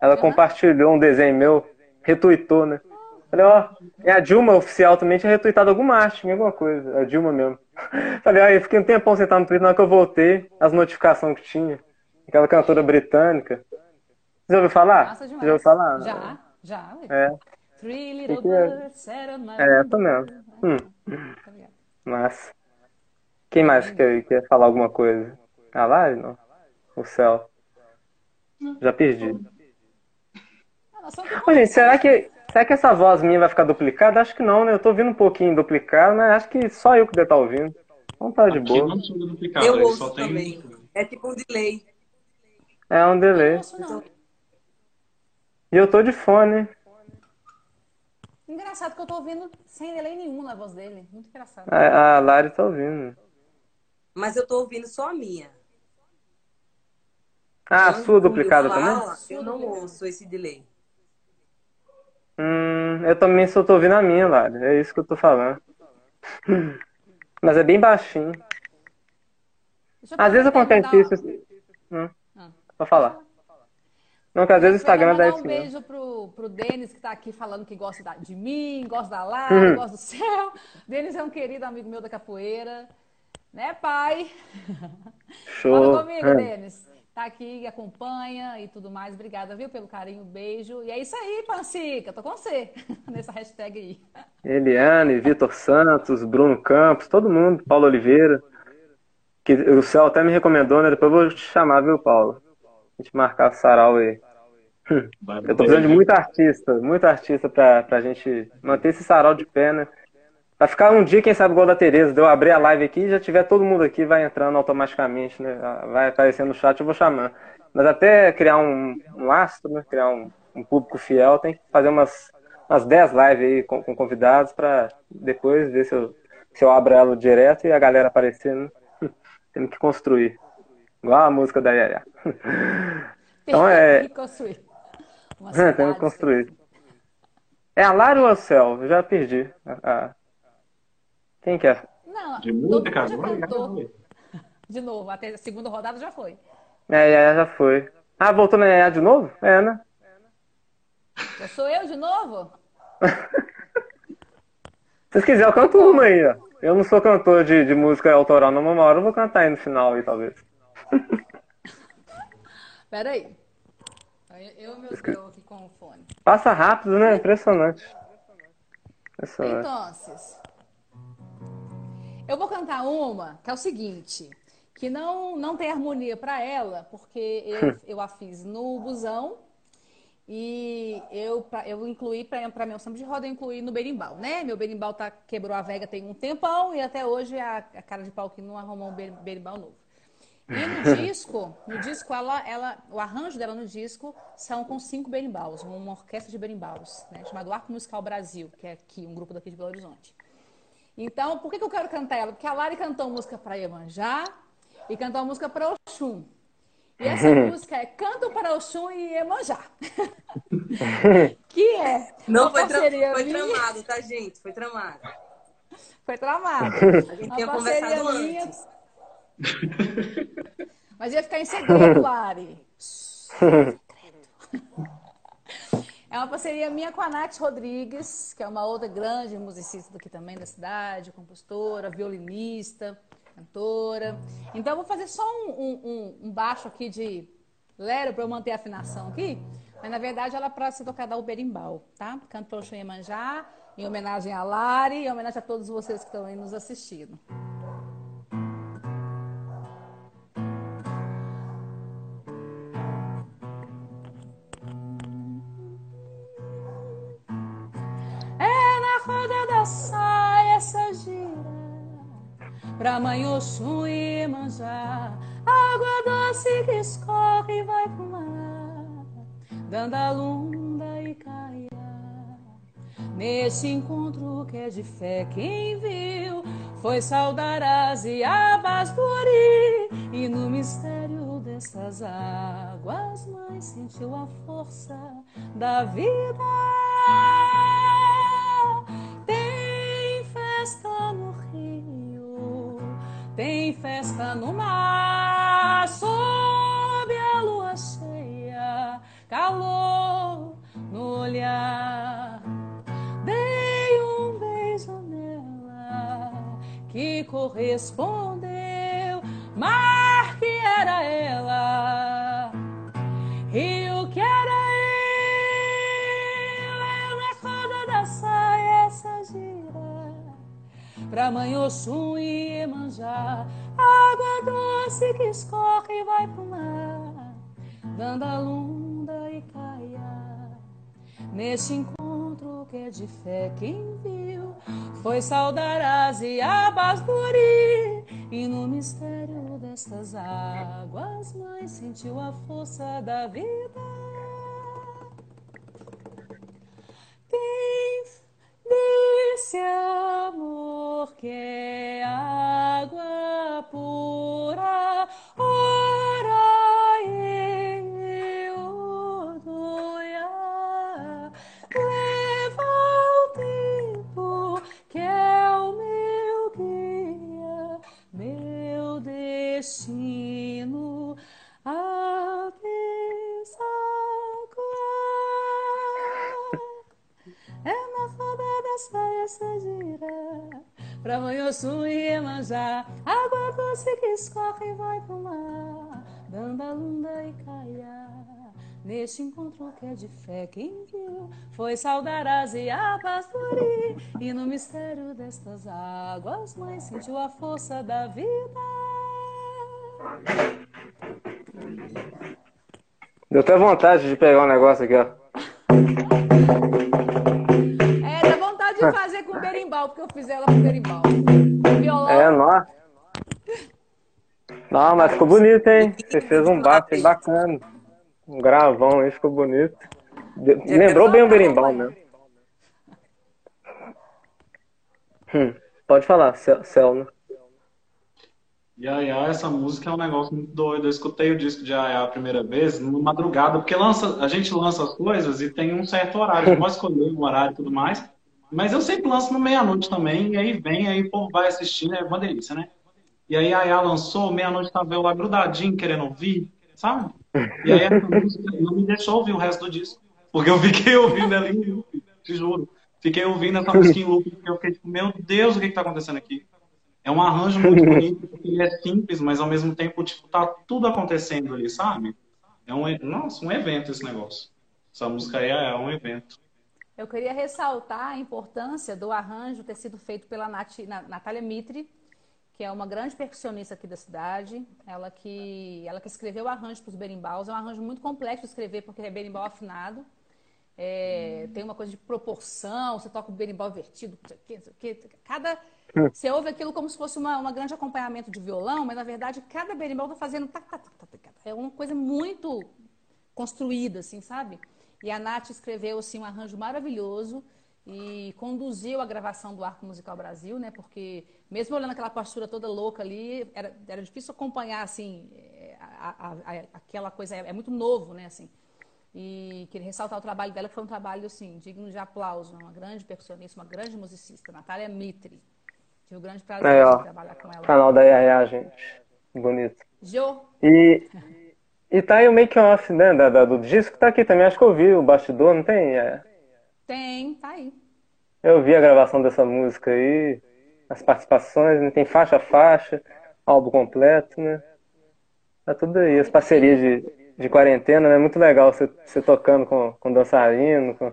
ela Uhum. compartilhou um desenho meu, retweetou, né? Falei, ó, e a Dilma oficial também tinha retweetado alguma arte, minha, alguma coisa, a Dilma mesmo. [LAUGHS] Falei, ó, eu fiquei um tempão sentado no Twitter, na hora que eu voltei, as notificações que tinha. Aquela cantora britânica. Você já ouviu falar? Você demais. já ouviu falar? Já, já. É, Three little Que que é? birds sat on my é essa mesmo. Hum. Tá ligado? Mas. Quem mais quer, quer falar alguma coisa? A Lari, não? O céu. Já perdi. Ah, Ô, gente, será que, será que essa voz minha vai ficar duplicada? Acho que não, né? Eu tô ouvindo um pouquinho duplicado, mas acho que só eu que devo estar ouvindo. Então tá de boa. Eu ele ouço também. É tipo um delay. É um delay. E eu tô de fone. Engraçado que eu tô ouvindo sem delay nenhum na voz dele. Muito engraçado. A, a Lari tá ouvindo. Mas eu tô ouvindo só a minha. Ah, a sua duplicada também? Eu não ouço esse delay. Hum, eu também só tô ouvindo a minha, Lari. É isso que eu tô falando. [LAUGHS] Mas é bem baixinho. Às vezes acontece isso. Hum, Ah. Vou falar. Não, que às vezes o Instagram dá isso um mesmo. beijo pro, pro Denis, que tá aqui falando que gosta da- de mim, gosta da Lara, Uhum. gosta do céu. [LAUGHS] Denis é um querido amigo meu da capoeira. Né, pai? [LAUGHS] Show. Fala comigo, É. Denis. Tá aqui, acompanha e tudo mais. Obrigada, viu, pelo carinho, beijo. E é isso aí, Pancica. Tô com você [LAUGHS] nessa hashtag aí. Eliane, Vitor Santos, Bruno Campos, todo mundo, Paulo Oliveira. Que o Céu até me recomendou, né? Depois eu vou te chamar, viu, Paulo? A gente marcar o sarau aí. Eu tô precisando de muito artista, muito artista pra, pra gente manter esse sarau de pé, né? Vai ficar um dia, quem sabe, igual da Tereza, de eu abrir a live aqui e já tiver todo mundo aqui, vai entrando automaticamente, né? Vai aparecendo no chat, eu vou chamando. Mas até criar um, um lastro, né? Criar um, um público fiel, tem que fazer umas, umas 10 lives aí com, com convidados pra depois ver se eu, se eu abro ela direto e a galera aparecendo. [LAUGHS] Temos que construir. Igual a música da Yaya. [LAUGHS] Então é-. Uma Temos cidade, que construir. É a Lara ou a Céu? Eu já perdi. A- a- Quem que é? Não, De música agora? cantou. [LAUGHS] De novo, até a segunda rodada já foi. É, Yaya já foi. Ah, voltou na Yaya de novo? É, né? Já sou eu de novo? [LAUGHS] Se vocês quiserem, eu canto uma aí, ó. Eu não sou cantor de, de música autoral, não, mas uma hora eu vou cantar aí no final aí, talvez. [LAUGHS] Pera aí. Eu e meu Deus aqui com o fone. Passa rápido, né? Impressionante. Impressionante. Então, eu vou cantar uma que é o seguinte, que não, não tem harmonia para ela, porque eu, [LAUGHS] eu a fiz no busão e eu, eu incluí para meu samba de roda, eu incluí no berimbau, né? Meu berimbau tá, quebrou a vega tem um tempão e até hoje a, a cara de pau que não arrumou um berimbau novo. E no disco, no disco, ela, ela, o arranjo dela no disco são com cinco berimbaus, uma orquestra de berimbaus, né? Chamado Arco Musical Brasil, que é aqui, um grupo daqui de Belo Horizonte. Então, por que, que eu quero cantar ela? Porque a Lari cantou música para Iemanjá e cantou música para Oxum. E essa [LAUGHS] música é Canto para Oxum e Iemanjá. [LAUGHS] que é. Não foi, tra foi tramado, tá, gente? Foi tramado. Foi tramado. [LAUGHS] A gente tinha conversado minha... antes. [LAUGHS] Mas ia ficar em segredo, Lari. É uma parceria minha com a Nath Rodrigues, que é uma outra grande musicista aqui também da cidade, compositora, violinista, cantora. Então eu vou fazer só um, um, um baixo aqui de lero para eu manter a afinação aqui. Mas na verdade ela é para ser tocada ao berimbau, tá? Canto pelo Xuemanjá, em homenagem a Lari e em homenagem a todos vocês que estão aí nos assistindo. Pra mãe Oxum e manjar. Água doce que escorre e vai pro mar, dando a lunda e caia. Nesse encontro que é de fé, quem viu foi saudar as iabas Ori, e no mistério dessas águas, mãe sentiu a força da vida. Festa no rio tem festa no mar, sob a lua cheia, calor no olhar. Dei um beijo nela que correspondeu, mar que era ela, pra mãe Oxum e Iemanjá, água doce que escorre e vai pro mar, dando a lunda e caia. Neste encontro que é de fé, quem viu foi saudar as iabas e no mistério destas águas, mãe sentiu a força da vida. Tem desse amor que é água pura, ora eu doia, leva o tempo que é o meu guia, meu destino. Pra Manhuçu e Iemanjá. Água doce que escorre e vai pro mar. Dando a lunda e caia Neste encontro que é de fé quem viu? Foi saudar as iabas do Uri E no mistério destas águas Mãe sentiu a força da vida. Deu até vontade de pegar um negócio aqui, ó eu fiz ela berimbau. Violão. É, nossa. Não, mas ficou bonito, hein? Você fez um bate bacana. Um gravão aí, ficou bonito. Lembrou bem o berimbau mesmo. Hum, pode falar, Céu, né? Yaya, essa música é um negócio muito doido. Eu escutei o disco de Yaya a primeira vez, numa madrugada, porque lança, a gente lança as coisas e tem um certo horário. Pode escolher um horário e tudo mais. Mas eu sempre lanço no meia-noite também, e aí vem, aí o povo vai assistindo, é uma delícia, né? E aí a Aya lançou, meia-noite tava eu lá grudadinho, querendo ouvir. sabe? E aí essa música não me deixou ouvir o resto do disco. Porque eu fiquei ouvindo ela em loop, te juro. Fiquei ouvindo essa música em loop, porque eu fiquei tipo, meu Deus, o que, que tá acontecendo aqui? É um arranjo muito bonito, porque ele é simples, mas ao mesmo tempo, tipo, tá tudo acontecendo ali, sabe? É um, nossa, um evento esse negócio. Essa música aí é um evento. Eu queria ressaltar a importância do arranjo ter sido feito pela Nath, Natália Mitre, que é uma grande percussionista aqui da cidade. Ela que, ela que escreveu o arranjo para os berimbaus. É um arranjo muito complexo de escrever, porque é berimbau afinado. É, tem uma coisa de proporção, você toca o berimbau vertido, cada [LAUGHS] você ouve aquilo como se fosse uma, uma grande acompanhamento de violão, mas na verdade cada berimbau está fazendo é uma coisa muito construída, assim, sabe? E a Nath escreveu assim um arranjo maravilhoso e conduziu a gravação do Arco Musical Brasil, né? Porque mesmo olhando aquela postura toda louca ali, era, era difícil acompanhar assim a, a, a, aquela coisa é, é muito novo, né? Assim. E queria ressaltar o trabalho dela, que foi um trabalho assim, digno de aplauso. Uma grande percussionista, uma grande musicista, Natália Mitre. Tive o grande prazer ó, de trabalhar com ela. Canal da Yaya, gente. Bonito. Jo. E, [LAUGHS] e tá aí o make-off, né? Da, da, do disco tá aqui também. Acho que eu vi o bastidor, não tem? É. Tem, tá aí. Eu vi a gravação dessa música aí, as participações, né? tem faixa a faixa, álbum completo, né? Tá tudo aí, as parcerias de de quarentena, né? Muito legal você, você tocando com, com dançarino, com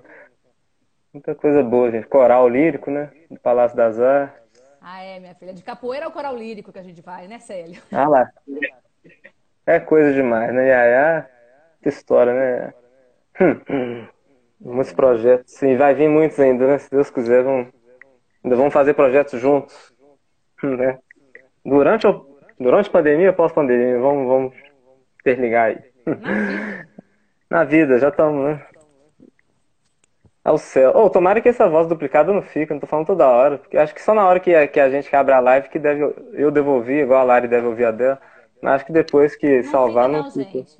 muita coisa boa, gente. Coral lírico, né? Do Palácio das Artes. Ah, é, minha filha. De capoeira ao coral lírico que a gente vai, né, Célio? Ah lá. É coisa demais, né? Yaya, que história, né? Hum, hum. Muitos projetos. Sim, vai vir muitos ainda, né? Se Deus quiser, vão, ainda vamos fazer projetos juntos. Né? Durante, durante a pandemia, pós-pandemia, vamos, vamos interligar aí. Na vida, [LAUGHS] já estamos, né? Ao céu. Oh, tomara que essa voz duplicada não fique, não tô falando toda hora. Porque acho que só na hora que a, que a gente abre a live que deve, eu devo ouvir, igual a Lari deve ouvir a dela. Acho que depois que não salvar, fica, não, não fica. gente.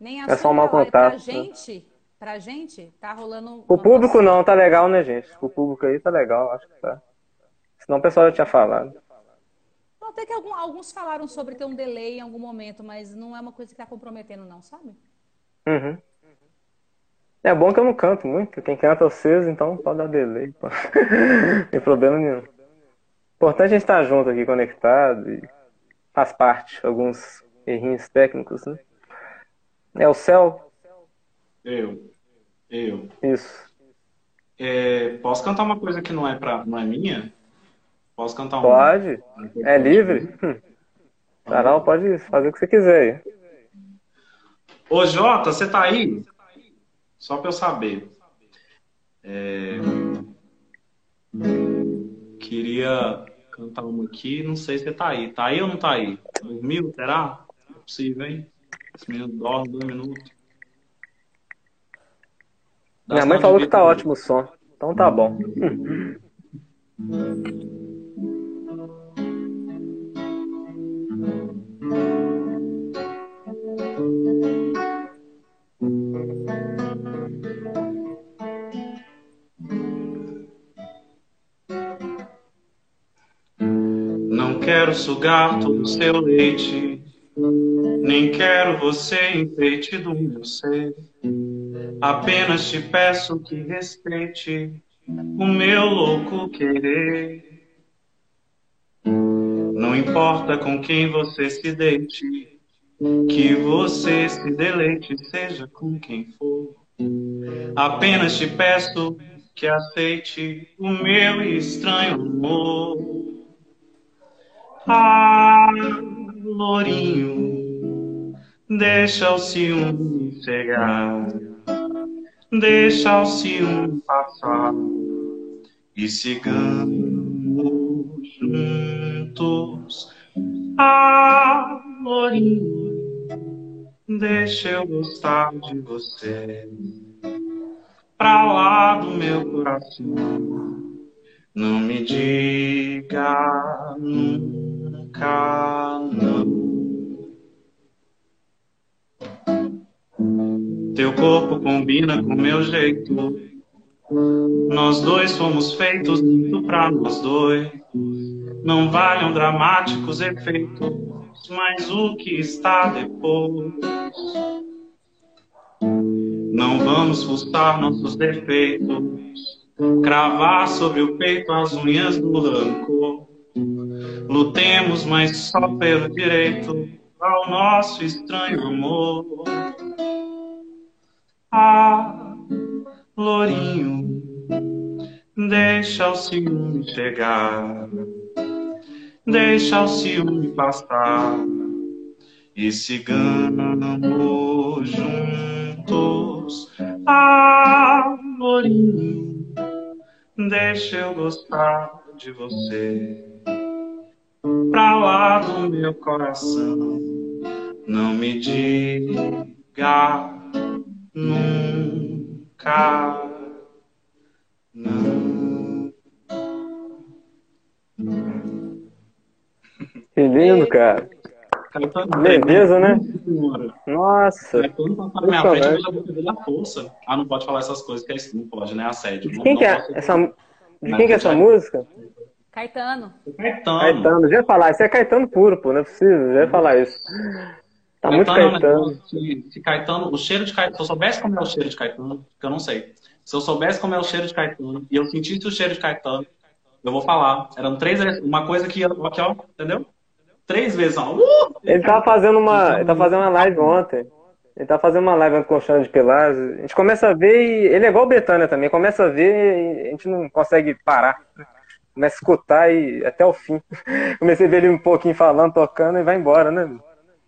Nem É só um mau contato. Pra gente, pra gente, tá rolando. O público não, tá legal, né, gente? O público aí tá legal, acho que tá. Senão o pessoal já tinha falado. Não, até que algum- alguns falaram sobre ter um delay em algum momento, mas não é uma coisa que tá comprometendo, não, sabe? Uhum. É bom que eu não canto muito. Quem canta é vocês, então pode dar delay. pô. [LAUGHS] Não tem problema nenhum. Importante a gente estar junto aqui, conectado. E faz parte, alguns errinhos técnicos, né? É o céu, Eu. Eu. isso. É, posso cantar uma coisa que não é, pra, não é minha? Posso cantar uma? Pode, é livre. Hum. Sarau pode fazer o que você quiser. Ô, Jota, você tá aí? Só pra eu saber. É, Queria cantar uma aqui, não sei se tá aí. Tá aí ou não tá aí? Dormiu, será? Não é possível, hein? Esse menino dorme dois minutos. Dá Minha mãe falou que tá ótimo o som. Então tá bom. [LAUGHS] quero sugar todo o seu leite, nem quero você enfeite do meu ser. Apenas te peço que respeite o meu louco querer. Não importa com quem você se deite, que você se deleite, seja com quem for. Apenas te peço que aceite o meu estranho amor. Ah, lourinho, deixa o ciúme cegar, deixa o ciúme passar e sigamos juntos. Ah, lourinho, deixa eu gostar de você pra lá do meu coração. Não me diga nunca Teu corpo combina com meu jeito. Nós dois fomos feitos pra nós dois. Não valham dramáticos efeitos. mas o que está depois? Não vamos fuçar nossos defeitos, cravar sobre o peito as unhas do rancor. Lutemos, mas só pelo direito ao nosso estranho amor. Ah, Lourinho, deixa o ciúme chegar, deixa o ciúme passar e sigamos juntos. Ah, Lourinho, deixa eu gostar de você pra lá do meu coração. Não me diga nunca não. Que lindo, cara. Beleza, né? Nossa. Passar na minha frente, eu já vou perder a força. Ah, não pode falar essas coisas, que é isso, não pode, né? Assédio. De quem que é essa, de quem que é essa música? Caetano. Caetano. Caetano, já ia falar, isso é Caetano puro, pô, não é possível, já ia falar isso. Tá muito Caetano. Se, se Caetano, o cheiro de Caetano, se eu soubesse como é o cheiro de Caetano, que eu não sei. Se eu soubesse como é o cheiro de Caetano e eu sentisse o cheiro de Caetano, eu vou falar. Eram três vezes, uma coisa que ia aqui, ó, entendeu? Três vezes, ó. Uh! Ele tava fazendo uma, ele tava fazendo uma live ontem. Ele tá fazendo uma live com o Xande de Pilar. A gente começa a ver e ele é igual o Betânia também. Começa a ver e a gente não consegue parar começa a escutar e até o fim. [LAUGHS] Comecei a ver ele um pouquinho falando, tocando e vai embora, né?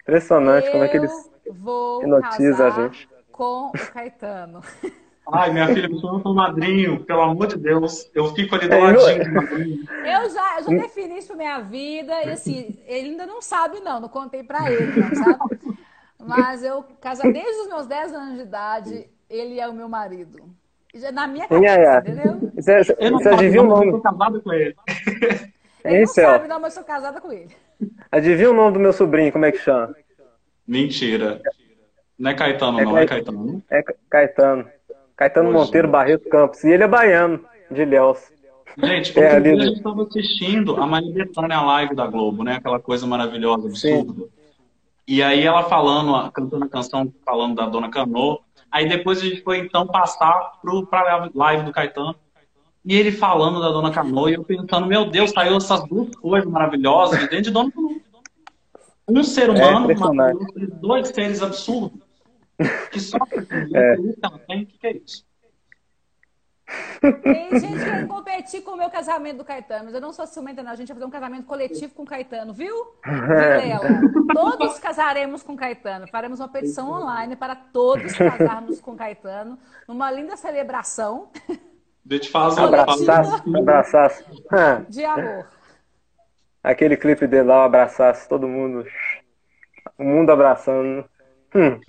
Impressionante Eu como é que eles vou hipnotizam a gente. com o Caetano. [LAUGHS] Ai, minha filha, me chama pro madrinho, pelo amor de Deus. Eu fico ali do É, ladinho do madrinho. Eu já, eu já defini isso pra minha vida e assim, ele ainda não sabe não, não contei pra ele, não, sabe? [LAUGHS] Mas eu desde os meus 10 anos de idade, ele é o meu marido. Já Na minha Hein, cabeça, Yaya? entendeu? Você, você Eu não adivinha o eu nome? tô casado com ele. Ele Hein, não Céu? sabe não, mas eu sou casada com ele. Adivinha o nome do meu sobrinho, como é que chama? Mentira. Não é Caetano, É não, é Caetano. Caetano. É Ca- Caetano. Caetano Poxa. Monteiro Barreto Campos. E ele é baiano, de Ilhéus. Gente, É, ali a gente estava assistindo a Maria Bethânia a live da Globo, né? Aquela coisa maravilhosa, absurda. E aí ela falando, cantando a canção, falando da Dona Canô. Aí depois a gente foi então passar pro, pra live do Caetano. E ele falando da Dona Canoa, e eu pensando, meu Deus, saiu essas duas coisas maravilhosas de dentro de Dona Canoa. Um ser humano, impressionante. uma, dois seres absurdos. Que só [LAUGHS] É. que, que é isso? Tem gente querendo competir com o meu casamento do Caetano, mas eu não sou ciumenta, não. A gente vai fazer um casamento coletivo com o Caetano, viu? Vilela? Todos casaremos com Caetano. Faremos uma petição online para todos casarmos com Caetano, numa linda celebração Deixa eu te fazer abraçaço. Ah, de amor. Aquele clipe dele lá, o abraçaço, todo mundo. O mundo abraçando. Hum,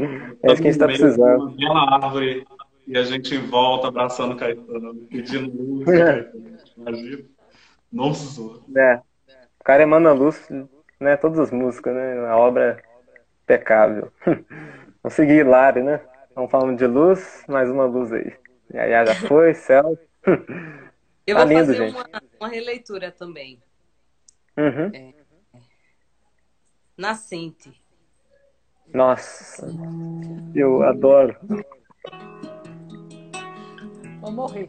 é isso que a gente tá precisando. Uma bela árvore e a gente volta abraçando o Caetano, pedindo luz. É. Imagina. Nossa. É. O cara emana luz, né? Todas as músicas, né? A obra é impecável. [LAUGHS] Vamos seguir Hilário, né? Vamos falando de luz, mais uma luz aí. E aí já foi, [LAUGHS] céu. Eu Tá vou lindo, fazer gente. uma, uma releitura também. Uhum. Nascente. Nossa, eu adoro. Vou morrer.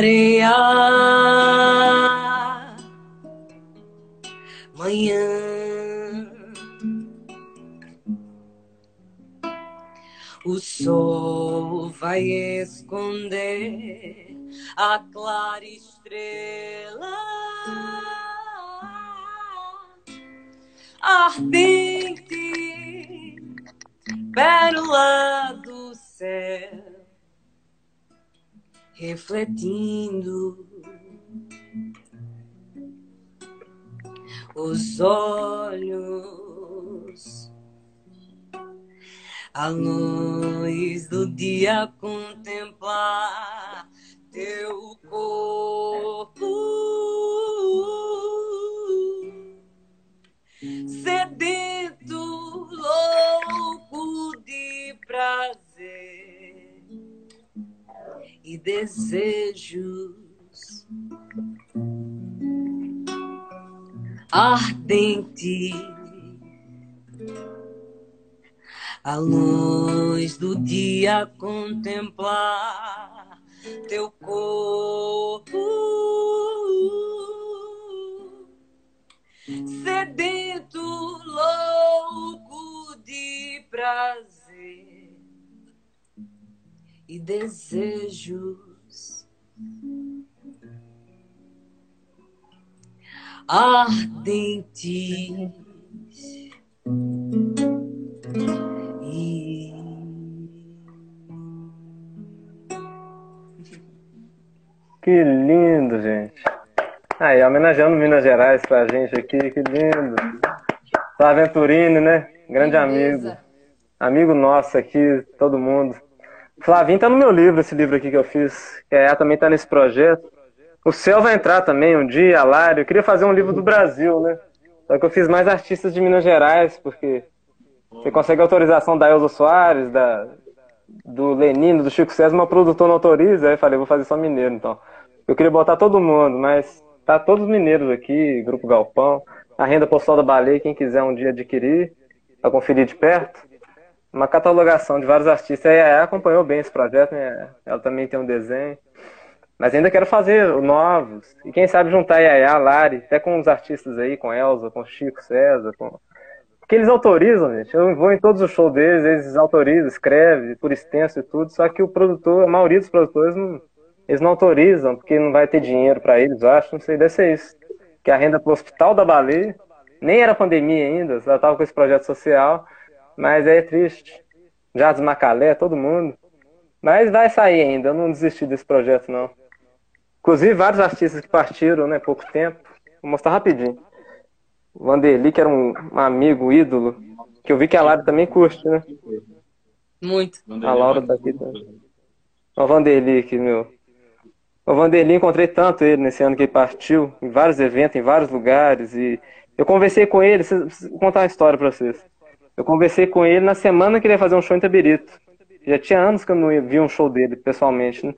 Clarear manhã. O sol vai esconder a clara estrela. Ardente, pérola refletindo. Os olhos, a luz do dia contemplar teu corpo desejos ardente. A luz do dia contemplar teu corpo sedento, louco de prazer e desejos ardentes. E... Que lindo, gente. Aí, homenageando Minas Gerais pra gente aqui, que lindo. Flávio Venturini, né? Grande Beleza. amigo. Amigo nosso aqui, todo mundo. Flavinho tá no meu livro, esse livro aqui que eu fiz. É, também tá nesse projeto. O Céu vai entrar também um dia, a Lari. Eu queria fazer um livro do Brasil, né? Só que eu fiz mais artistas de Minas Gerais, porque você consegue autorização da Elza Soares, da, do Lenino, do Chico César, mas o produtor não autoriza. Aí eu falei, vou fazer só mineiro, então. Eu queria botar todo mundo, mas tá todos mineiros aqui, Grupo Galpão. A renda postal da Baleia, quem quiser um dia adquirir, pra conferir de perto. Uma catalogação de vários artistas. A Yaya acompanhou bem esse projeto, né? Ela também tem um desenho. Mas ainda quero fazer novos. E quem sabe juntar a a Lari, até com os artistas aí, com Elza, com Chico César, com... Porque eles autorizam, gente. Eu vou em todos os shows deles, eles autorizam, escreve por extenso e tudo. Só que o produtor, a maioria dos produtores, não, eles não autorizam, porque não vai ter dinheiro para eles, eu acho. Não sei, deve ser isso. Que a renda pro Hospital da Baleia, nem era pandemia ainda, só tava com esse projeto social. Mas é triste. Jardim Macalé, todo mundo. Mas vai sair ainda, eu não desisti desse projeto, não. Inclusive, vários artistas que partiram, né, pouco tempo. Vou mostrar rapidinho. O Vanderly, que era um, um amigo, ídolo, que eu vi que a Lara também curte, né? Muito. A Laura tá aqui também. O Vanderly aqui, meu. O Vanderly, encontrei tanto ele nesse ano que ele partiu, em vários eventos, em vários lugares, e eu conversei com ele, vou contar uma história pra vocês. Eu conversei com ele na semana que ele ia fazer um show em Tabirito. Já tinha anos que eu não ia- vi um show dele pessoalmente, né?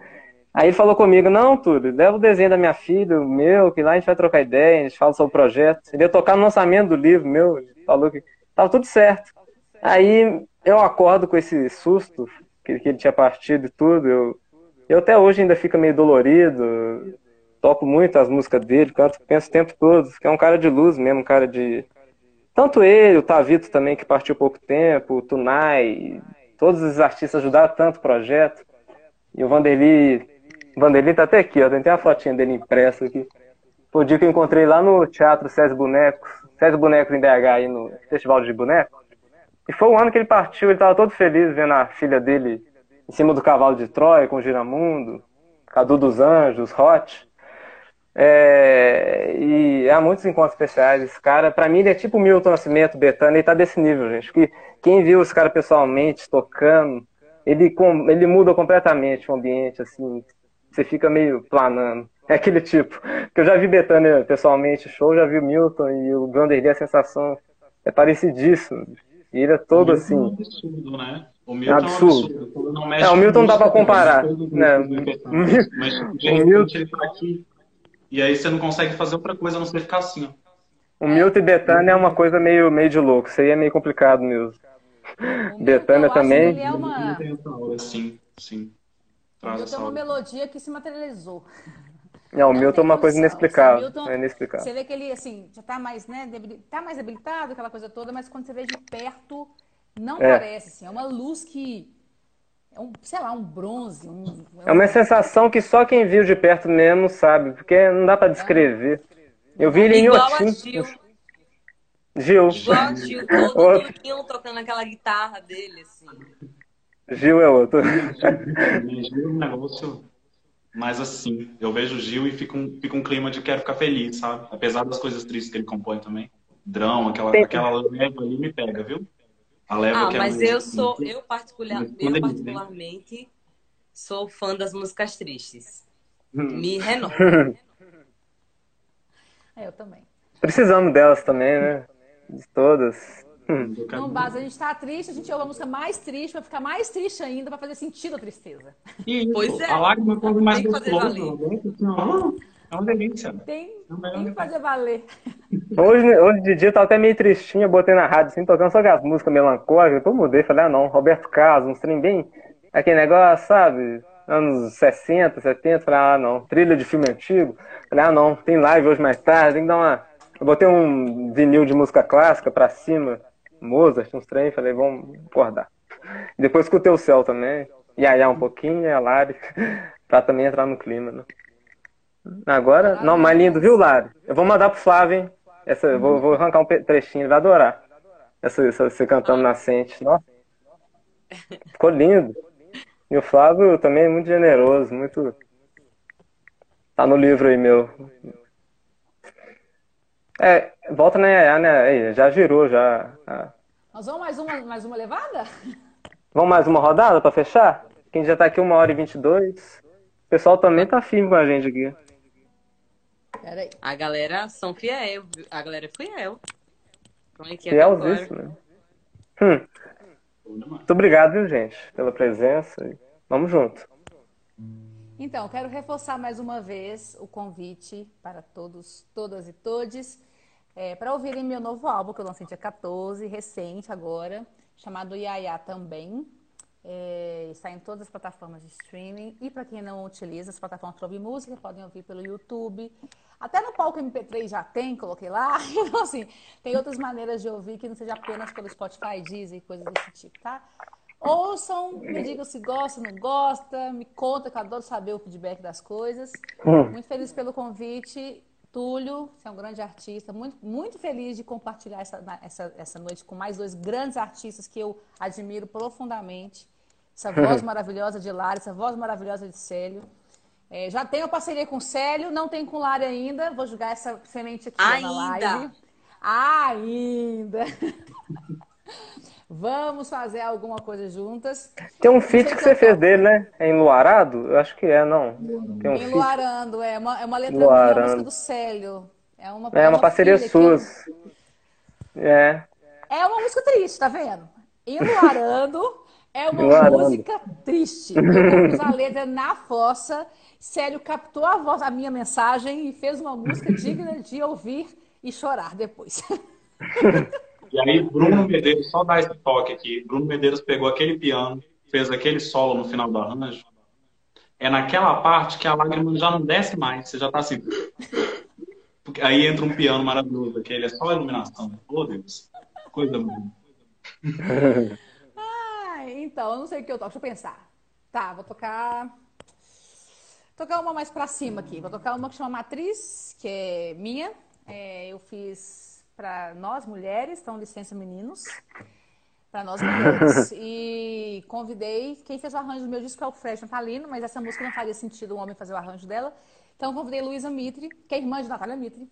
Aí ele falou comigo, não, Túlio, leva o desenho da minha filha, o meu, que lá a gente vai trocar ideia, a gente fala sobre o projeto. Ele ia tocar no lançamento do livro meu, ele falou que tava tudo certo. Aí eu acordo com esse susto, que ele tinha partido e tudo, eu, eu até hoje ainda fico meio dolorido, toco muito as músicas dele, canto, penso o tempo todo, que é um cara de luz mesmo, um cara de... Tanto ele, o Tavito também, que partiu pouco tempo, o Tunai, todos os artistas ajudaram tanto o projeto. E o Vanderly, o Vanderly tá até aqui, ó, tem até a fotinha dele impressa aqui. Foi o dia que eu encontrei lá no Teatro César Bonecos, César Bonecos em BH, aí no Festival de Bonecos. E foi o ano que ele partiu, ele tava todo feliz vendo a filha dele em cima do cavalo de Troia, com o Giramundo, Cadu dos Anjos, Hot. É, e há muitos encontros especiais. Esse cara, pra mim, ele é tipo o Milton Nascimento, Betânia, ele tá desse nível, gente. Que quem viu esse cara pessoalmente, tocando, ele, com- ele muda completamente o ambiente, assim. Você fica meio planando. [LAUGHS] É aquele tipo. Que eu já vi Betânia pessoalmente, show, já vi o Milton e o Vanderlei, a sensação é parecidíssimo. E ele é todo O assim. É um absurdo, né? O Milton Absurdo. é um absurdo. Não É, o Milton com dá pra comparar, né? do MP3, [LAUGHS] O Mil- Mas de o repente Milton- ele tá aqui. E aí você não consegue fazer outra coisa a não ser ficar assim, ó. O Milton e Betânia é uma coisa meio, meio de louco. Isso aí é meio complicado mesmo. O Milton, Betânia também. Ele é uma, sim, sim. o Traz Milton essa é uma hora. melodia que se materializou. Não, o Milton é uma coisa inexplicável. Milton, É inexplicável. Você vê que ele, assim, já tá mais, né, debili- tá mais habilitado, aquela coisa toda, mas quando você vê de perto, não É. parece, assim. É uma luz que... É um, sei lá, um bronze. Um, É uma sensação que só quem viu de perto mesmo sabe, porque não dá pra descrever. Eu vi ele em Igual a Otim. Gil. Gil. Igual a Gil, todo [LAUGHS] Outro. durinho tocando aquela guitarra dele, assim. Gil é outro. É um negócio. mais assim. Eu vejo o Gil e fica um, fica um clima de quero ficar feliz, sabe? Apesar das coisas tristes que ele compõe também. Drama, aquela, aquela leva ali me pega, viu? A leva ah, mas é eu sou, eu, particular, eu particularmente sou fã das músicas tristes. Hum. Me renova. [LAUGHS] É, eu também. Precisamos delas também, né? De todas. Não basta, a gente tá triste, a gente ouve a música mais triste, vai ficar mais triste ainda, pra fazer sentido a tristeza. E, pois é. A lágrima é mais gostoso. É uma delícia. Tem, tem que fazer valer. [LAUGHS] Hoje, hoje de dia eu tava até meio tristinha, botei na rádio assim, tocando só as músicas melancólicas, eu mudei, falei, ah não, Roberto Carlos, uns trem bem, aquele negócio, sabe, anos 60, 70, falei, ah não, trilha de filme antigo, falei, ah não, tem live hoje mais tarde, tem que dar uma... Eu botei um vinil de música clássica pra cima, Mozart, uns trem, falei, vamos acordar. Depois escutei o céu também, e aí um pouquinho, a Lari, [LAUGHS] pra também entrar no clima, né? Agora, não, mais lindo, viu, Lari? Eu vou mandar pro Flávio, hein? Essa, vou, vou arrancar um trechinho, ele vai adorar. Essa, essa, você cantando nascente. Nossa. Ficou lindo. E o Flávio também é muito generoso, muito. Tá no livro aí, meu. É, volta na Yaya, né? Aí, já girou, já. Nós vamos mais uma, mais uma levada? Vamos mais uma rodada para fechar? Quem já tá aqui uma hora e vinte e dois. O pessoal também tá firme com a gente aqui. Peraí. A galera são fiel. A galera é fiel. Como é que é Fielzíssimo. Hum. Muito obrigado, viu, gente, pela presença. Vamos junto. Então, quero reforçar mais uma vez o convite para todos, todas e todes, é, para ouvirem meu novo álbum que eu lancei dia 14, recente agora, chamado Yaya também. É, está em todas as plataformas de streaming. E para quem não utiliza as plataformas para ouvir música, podem ouvir pelo YouTube. Até no palco MP3 já tem, coloquei lá. [LAUGHS] Então, assim, tem outras maneiras de ouvir que não seja apenas pelo Spotify, Deezer e coisas desse tipo, tá? Ouçam, me digam se gosta, não gosta, me conta, que eu adoro saber o feedback das coisas. Hum. Muito feliz pelo convite. Túlio, você é um grande artista, muito, muito feliz de compartilhar essa, essa, essa noite com mais dois grandes artistas que eu admiro profundamente. Essa voz [LAUGHS] maravilhosa de Lara, essa voz maravilhosa de Célio. É, já tenho parceria com o Célio, não tem com Lara ainda. Vou jogar essa semente aqui ainda. na live. Ainda! [LAUGHS] Vamos fazer alguma coisa juntas. Tem um feat que você fez dele, né? É Enluarado? Eu acho que é, não. Tem um Enluarando, é uma, é uma letra da música do Célio. É uma, é uma, uma parceria sua. É. É uma música triste, tá vendo? Enluarando é uma música triste. Eu pus a letra na fossa. Célio captou a voz, a minha mensagem e fez uma música digna de ouvir e chorar depois. E aí, Bruno Medeiros, só dar esse toque aqui. Bruno Medeiros pegou aquele piano, fez aquele solo no final do arranjo. É naquela parte que a lágrima já não desce mais, você já tá assim. Aí entra um piano maravilhoso, que ele é só iluminação. Oh, Deus. Coisa bonita. Então, eu não sei o que eu toco. Deixa eu pensar. Tá, vou tocar. tocar uma mais pra cima aqui. Vou tocar uma que chama Matriz, que é minha. É, eu fiz para nós mulheres, então licença meninos, para nós mulheres. [LAUGHS] E convidei, quem fez o arranjo do meu disco é o Fred Natalino, mas essa música não faria sentido um homem fazer o arranjo dela. Então convidei Luísa Mitre, que é irmã de Natália Mitre,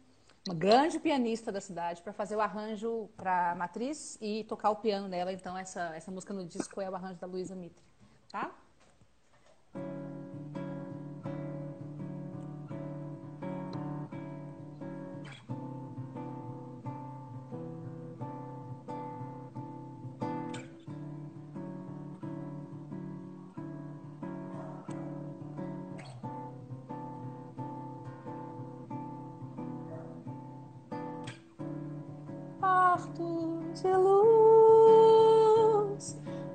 uma grande pianista da cidade, para fazer o arranjo para Matriz e tocar o piano dela. Então essa, essa música no disco é o arranjo da Luísa Mitre, tá? De luz,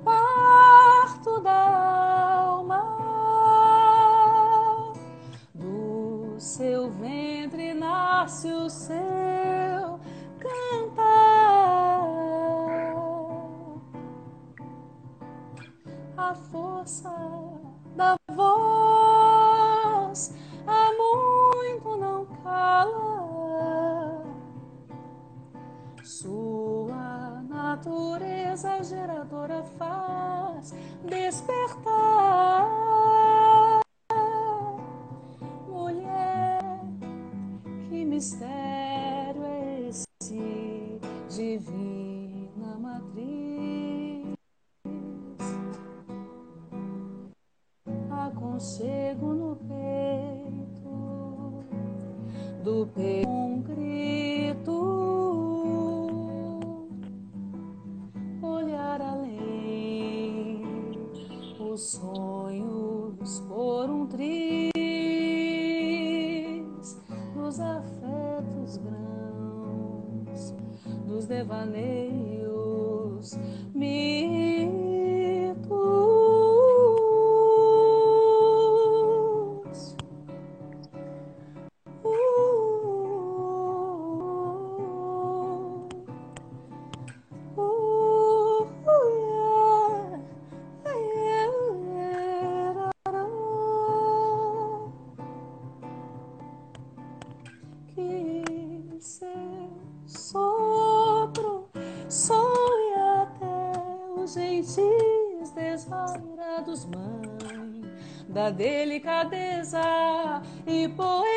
parto da alma, do seu ventre nasce o seu natureza geradora faz despertar. Mulher, que mistério é esse divina matriz? Aconchego no peito do peito os sonhos por um triz, dos afetos grãos, dos devaneios, da delicadeza e poesia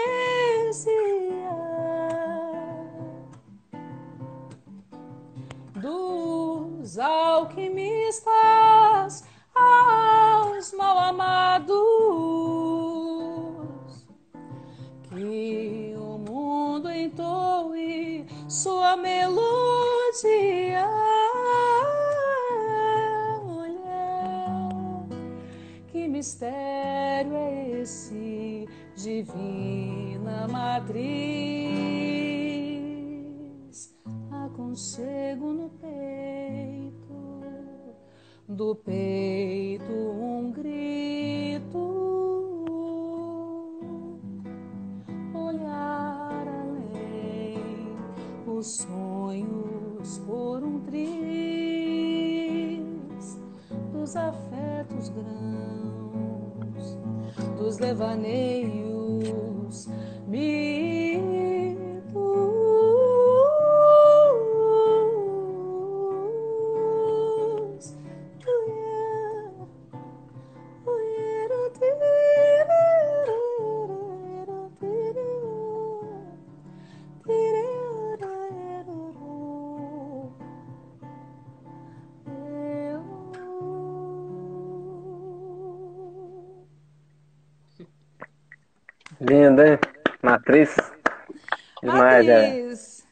Demais,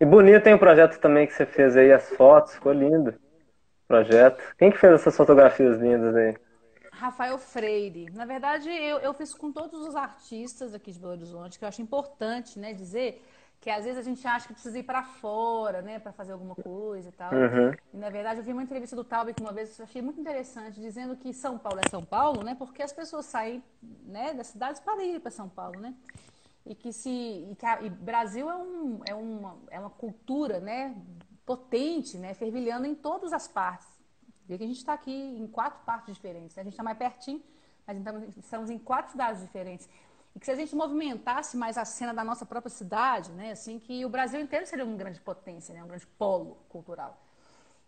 é. E bonito tem o projeto também que você fez aí, as fotos, ficou lindo. Projeto. Quem que fez essas fotografias lindas aí? Rafael Freire. Na verdade, eu, eu fiz com todos os artistas aqui de Belo Horizonte, que eu acho importante, né, dizer que às vezes a gente acha que precisa ir para fora, né, para fazer alguma coisa e tal. Uhum. E, na verdade, eu vi uma entrevista do Taubek uma vez, eu achei muito interessante, dizendo que São Paulo é São Paulo, né, porque as pessoas saem, né, das cidades para ir para São Paulo, né? E que se e que a, e Brasil é, um, é, uma, é uma cultura, né, potente, né, fervilhando em todas as partes. Vê que a gente está aqui em quatro partes diferentes. né? A gente está mais pertinho, mas então estamos em quatro cidades diferentes. E que se a gente movimentasse mais a cena da nossa própria cidade, né, assim, que o Brasil inteiro seria uma grande potência, né, um grande polo cultural.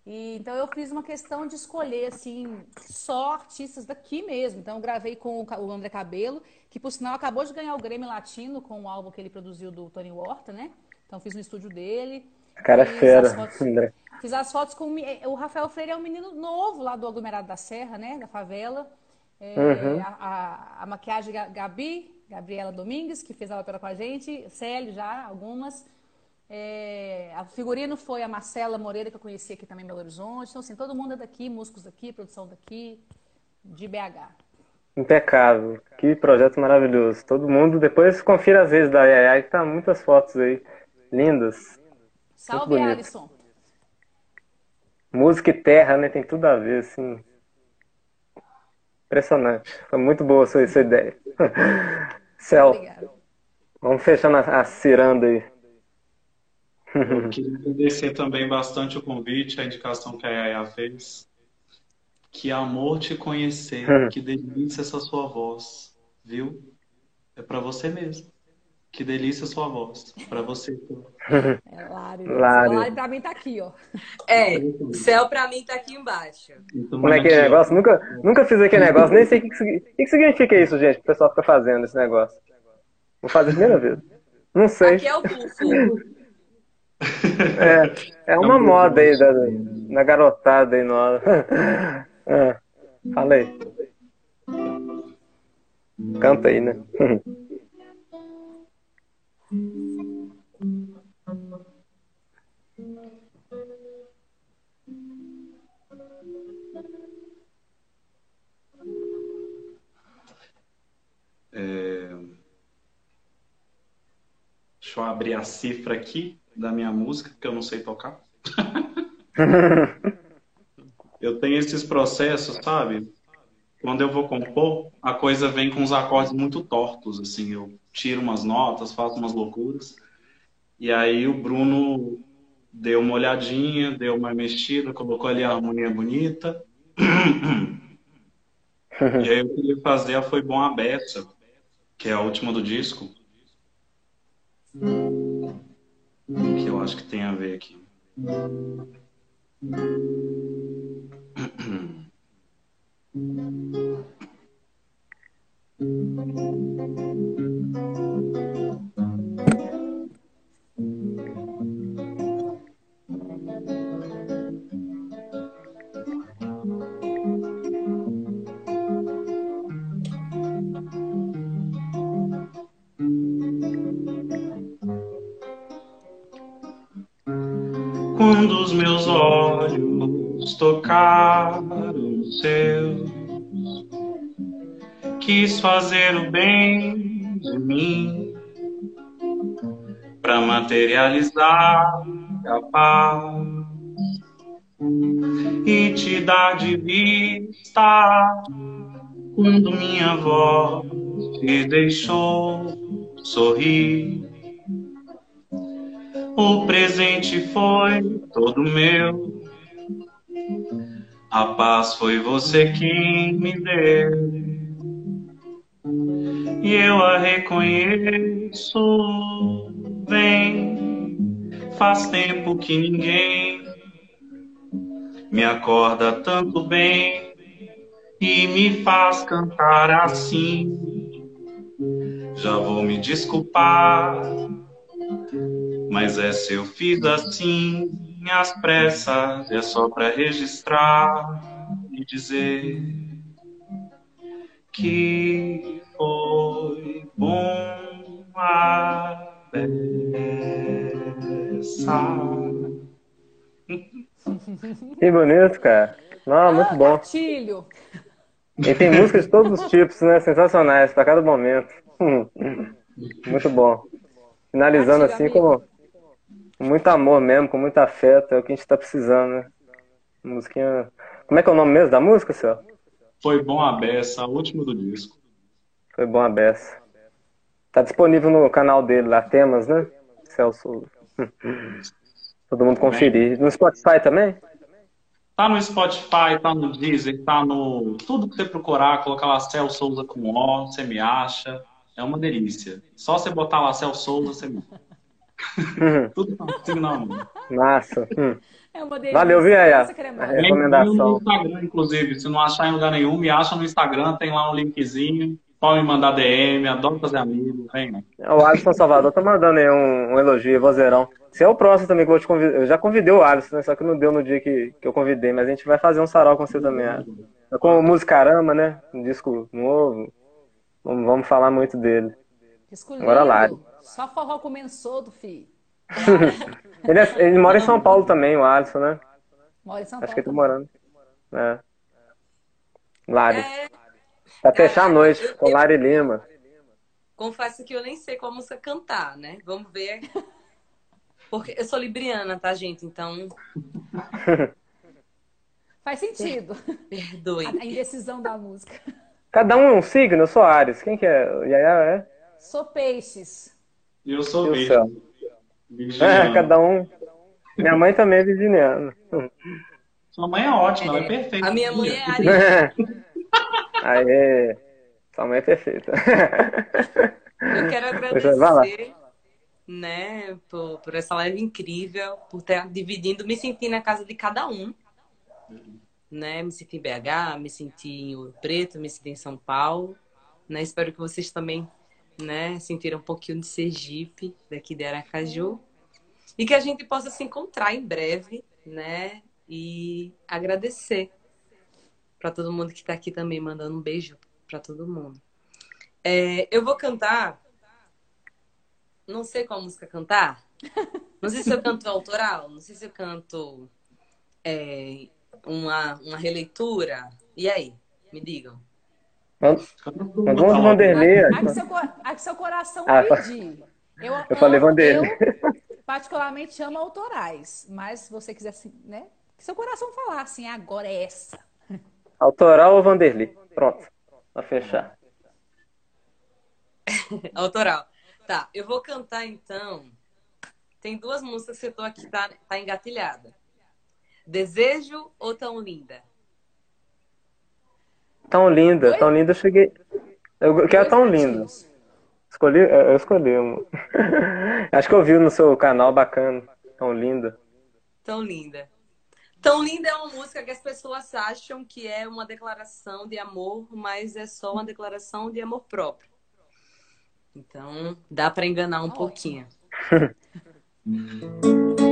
E, então eu fiz uma questão de escolher assim só artistas daqui mesmo. Então eu gravei com o André Cabelo, que por sinal acabou de ganhar o Grêmio Latino com o álbum que ele produziu do Tony Horta, né? Então fiz no estúdio dele. Cara é Fiz fera, as fotos- André. [LAUGHS] Fiz as fotos com o Rafael Freire é um menino novo lá do aglomerado da Serra, né? Da favela. É, Uhum. a, a- a maquiagem Ga- Gabi, Gabriela Domingues, que fez a ópera com a gente, Célio já, algumas. É, a figurino foi a Marcela Moreira, que eu conheci aqui também em Belo Horizonte. Então, assim, todo mundo é daqui, músicos daqui, produção daqui, de BH. Impecável. Que projeto maravilhoso. Todo mundo, depois confira as vezes da Yaya, que tá muitas fotos aí. Lindas. Salve, bonito. Alisson. Música e terra, né? Tem tudo a ver, assim. Impressionante. Foi muito boa a sua, sua ideia. [LAUGHS] Céu, vamos fechando a, a ciranda aí. Eu queria agradecer também bastante o convite, a indicação que a Yaya fez. Que amor te conhecer, [LAUGHS] que delícia essa sua voz, viu? É pra você mesmo. Que delícia a sua voz, pra você. [LAUGHS] É Lari. Lari. Lari pra mim tá aqui, ó. É, o céu pra mim tá aqui embaixo. Como é que é negócio? Nunca, nunca fiz aquele negócio, nem sei o que, que, que significa isso, gente. O pessoal fica fazendo esse negócio. Vou fazer a primeira vez. Não sei. Aqui é o bufo. É, é uma moda aí da, da garotada aí nova. [LAUGHS] Ah, falei. Canta aí, né? [LAUGHS] É... Deixa eu abrir a cifra aqui da minha música, que eu não sei tocar. [LAUGHS] eu tenho esses processos, sabe? Quando eu vou compor, a coisa vem com os acordes muito tortos, assim. Eu tiro umas notas, faço umas loucuras. E aí o Bruno deu uma olhadinha, deu uma mexida, colocou ali a harmonia bonita. [LAUGHS] e aí eu queria fazer a Foi Bom a Beça, que é a última do disco. Que eu acho que tem a ver aqui. Quando os meus olhos tocaram os seus, quis fazer o bem de mim para materializar a paz e te dar de vista quando minha voz te deixou sorrir. O presente foi todo meu. A paz foi você quem me deu. E eu a reconheço. Vem, faz tempo que ninguém me acorda tanto bem e me faz cantar assim. Já vou me desculpar mas é se eu fiz assim, às pressas, é só para registrar e dizer que foi bom a beça. Que bonito, cara. Não, muito ah, bom. Gatilho. E tem músicas de todos os tipos, né? Sensacionais para cada momento. [LAUGHS] Muito bom. Finalizando Gatilho, assim amigo. com com muito amor mesmo, com muito afeto, é o que a gente tá precisando, né? Musiquinha. Como é que é o nome mesmo da música, senhor? Foi bom a beça, a última do disco. Foi bom a beça. Tá disponível no canal dele lá, temas, né? Celso. [LAUGHS] Todo mundo conferir. No Spotify também? Tá no Spotify, tá no Deezer, tá no. Tudo que você procurar, colocar lá Celso Souza com O, você me acha. É uma delícia. Só você botar lá Celso Souza, você me. Tudo assim, não. Massa. Hum. É uma delícia. Valeu, cremosa. É. Recomendação. no Instagram, inclusive. Se não achar em lugar nenhum, me acha no Instagram, tem lá um linkzinho. Pode me mandar DM, adoro fazer amigo. Vem, né? O Alisson Salvador tá mandando aí um, um elogio, vozeirão. Você é o próximo também que eu vou te convidar. Eu já convidei o Alisson, né? Só que não deu no dia que, que eu convidei, mas a gente vai fazer um sarau com você também, Alisson. É Com o Musicarama, né? Um disco novo. Vamos, vamos falar muito dele. Disco Agora. Lari. Só forró começou do filho. [LAUGHS] Ele, é- ele mora em São Paulo também, o Alisson, né? Mora em São Acho Paulo. que ele tá morando. É. Lari. É, Pra fechar a noite, eu- com Lari Lima. confesso que eu nem sei qual música cantar, né? Vamos ver. Porque eu sou libriana, tá, gente? Então, [LAUGHS] Faz sentido. perdoe. A, indecisão da música. Cada um é um signo, eu sou Ares. Quem que é? Yaya é? Sou peixes. E eu sou o virgem. céu? É, cada um. Minha mãe também é virginiana. Sua mãe é ótima, ela é perfeita. A minha mãe é ariana. Aê. Sua mãe é perfeita. Eu quero Pois é, vai lá. agradecer, né, por, por essa live incrível, por estar dividindo, me sentir na casa de cada um. Né? Me senti em BH, me senti em Ouro Preto, me senti em São Paulo. Né? Espero que vocês também né, sentiram um pouquinho de Sergipe, daqui de Aracaju. E que a gente possa se encontrar em breve, né? E agradecer para todo mundo que está aqui também, mandando um beijo para todo mundo. É, eu vou cantar. Não sei qual música cantar. Não sei se eu canto autoral, não sei se eu canto é, uma, uma releitura. E aí? Me digam. Vamos de Vanderlei. A que seu, a que seu coração Ah, tá. pedir. Eu, Eu falei Vanderlei. Eu, particularmente, amo autorais. Mas se você quiser, assim, né? Que seu coração falar assim, agora é essa. Autoral ou Vanderlei? Pronto. Pra fechar. [LAUGHS] Autoral. Tá, eu vou cantar então. Tem duas músicas que eu tô aqui, tá, tá engatilhada. Desejo ou Tão Linda? Tão linda, Oi? tão linda, eu cheguei. Eu quero Dois tão linda. Escolhi, eu escolhi uma. [LAUGHS] Acho que eu vi no seu canal bacana. Tão linda. Tão Linda. Tão Linda é uma música que as pessoas acham que é uma declaração de amor, mas é só uma declaração de amor próprio. Então, dá pra enganar um Ótimo. pouquinho. [LAUGHS]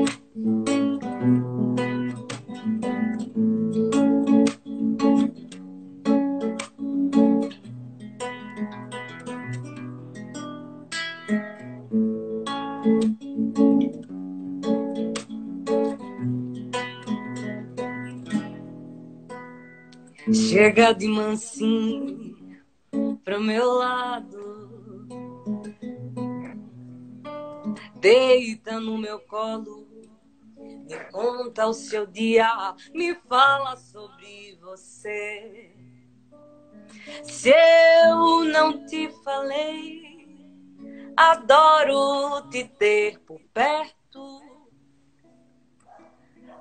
Chega de mansinho pro meu lado. Deita no meu colo. Me conta o seu dia. Me fala sobre você. Se eu não te falei, adoro te ter por perto.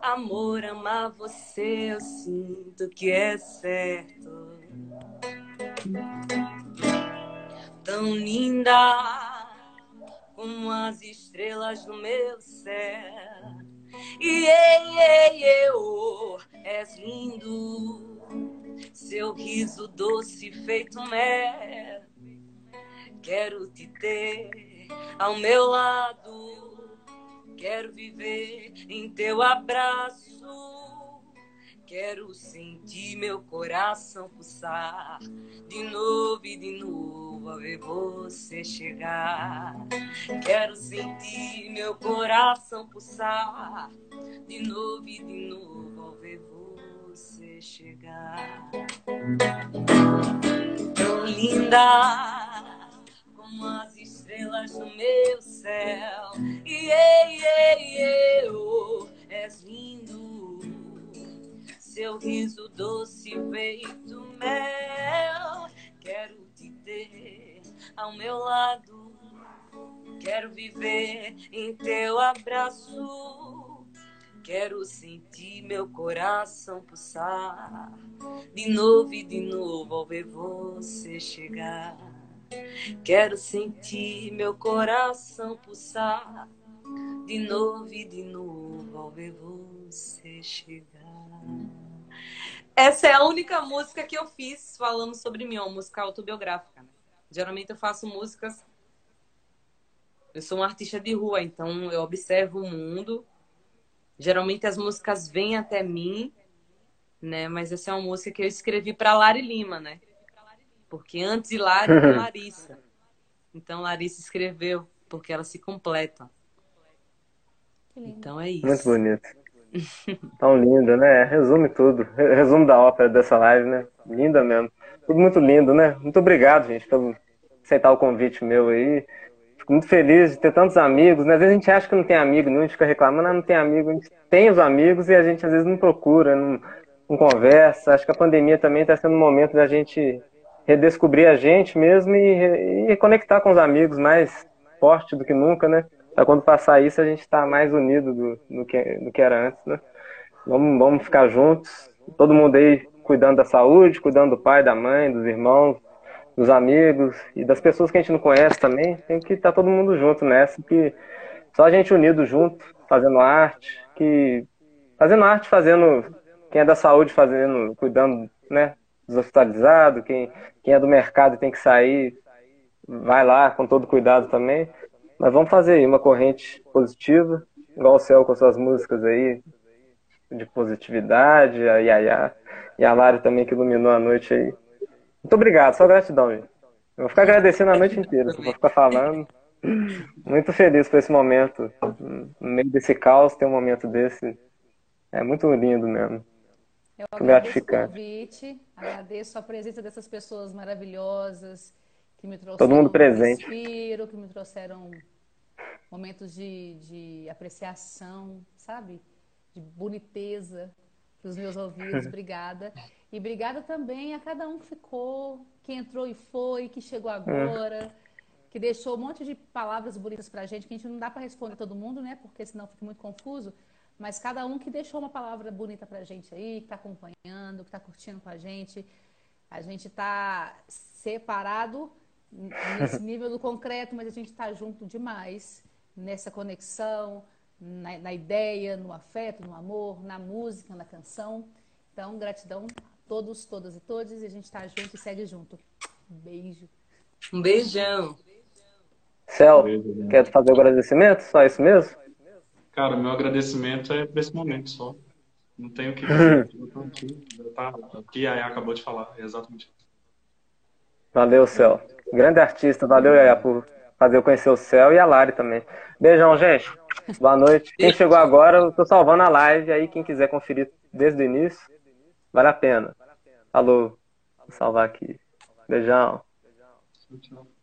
Amor, amar você, eu sinto que é certo. Tão linda como as estrelas no meu céu. E ei, ei, eu, és lindo. Seu riso doce feito mel. Quero te ter ao meu lado. Quero viver em teu abraço. Quero sentir meu coração pulsar de novo e de novo ao ver você chegar. Quero sentir meu coração pulsar de novo e de novo ao ver você chegar. Tão linda como as estrelas no meu céu. E ei, ei, és lindo. Seu riso doce feito mel. Quero te ter ao meu lado. Quero viver em teu abraço. Quero sentir meu coração pulsar de novo e de novo ao ver você chegar. Quero sentir meu coração pulsar de novo e de novo ao ver você chegar. Essa é a única música que eu fiz falando sobre mim, uma música autobiográfica. né? Geralmente eu faço músicas. Eu sou uma artista de rua, então eu observo o mundo. Geralmente as músicas vêm até mim, né? Mas essa é uma música que eu escrevi para Lari Lima, né? Porque antes de Lari [LAUGHS] tem Larissa. Então Larissa escreveu, porque elas se completam. Lindo. Então é isso. Muito bonito. [LAUGHS] Tão linda, né? Resume tudo. Re- Resumo da ópera dessa live, né? Linda mesmo. Tudo muito lindo, né? Muito obrigado, gente, por aceitar o convite meu aí. Fico muito feliz de ter tantos amigos, né? Às vezes a gente acha que não tem amigo, não, a gente fica reclamando, ah, não tem amigo. A gente tem os amigos e a gente às vezes não procura, não, não conversa. Acho que a pandemia também está sendo um momento da gente redescobrir a gente mesmo e, e conectar com os amigos mais forte do que nunca, né? Pra quando passar isso, a gente está mais unido do, do, que, do que era antes, né? Vamos, vamos ficar juntos, todo mundo aí cuidando da saúde, cuidando do pai, da mãe, dos irmãos, dos amigos e das pessoas que a gente não conhece também. Tem que estar todo mundo junto nessa, porque só a gente unido junto, fazendo arte, que fazendo arte, fazendo quem é da saúde, fazendo, cuidando, né, dos hospitalizados, quem, quem é do mercado tem que sair, vai lá com todo cuidado também. Mas vamos fazer aí uma corrente positiva, igual o Céu com as suas músicas aí, de positividade, a Yaya, e a Lari também que iluminou a noite aí. Muito obrigado, só gratidão, gente. Eu vou ficar agradecendo a noite inteira, vou ficar falando. Muito feliz por esse momento. No meio desse caos, ter um momento desse. É muito lindo mesmo. Eu agradeço o convite, agradeço a presença dessas pessoas maravilhosas que me trouxeram Todo mundo presente. respiro, que me trouxeram momentos de, de apreciação, sabe? De boniteza para os meus ouvidos. [LAUGHS] Obrigada. E obrigada também a cada um que ficou, que entrou e foi, que chegou agora, que deixou um monte de palavras bonitas para a gente, que a gente não dá para responder todo mundo, né? Porque senão fica muito confuso. Mas cada um que deixou uma palavra bonita para a gente aí, que está acompanhando, que está curtindo com a gente. A gente está separado nesse nível do concreto, mas a gente está junto demais nessa conexão, na, na, ideia, no afeto, no amor, na música, na canção. Então, gratidão a todos, todas e todos. E a gente está junto e segue junto. Um beijo. Um beijão. Céu, quer fazer o agradecimento? Só isso mesmo? Cara, meu agradecimento é por esse momento só. Não tenho o que dizer. aqui, tá, o que a Yaya acabou de falar, é exatamente isso. Valeu, Céu. Grande artista, valeu, Yaya, por fazer eu conhecer o Céu e a Lari também. Beijão, gente. Boa noite. Quem chegou agora, eu tô salvando a live, aí quem quiser conferir desde o início, vale a pena. Falou. Vou salvar aqui. Beijão. Tchau.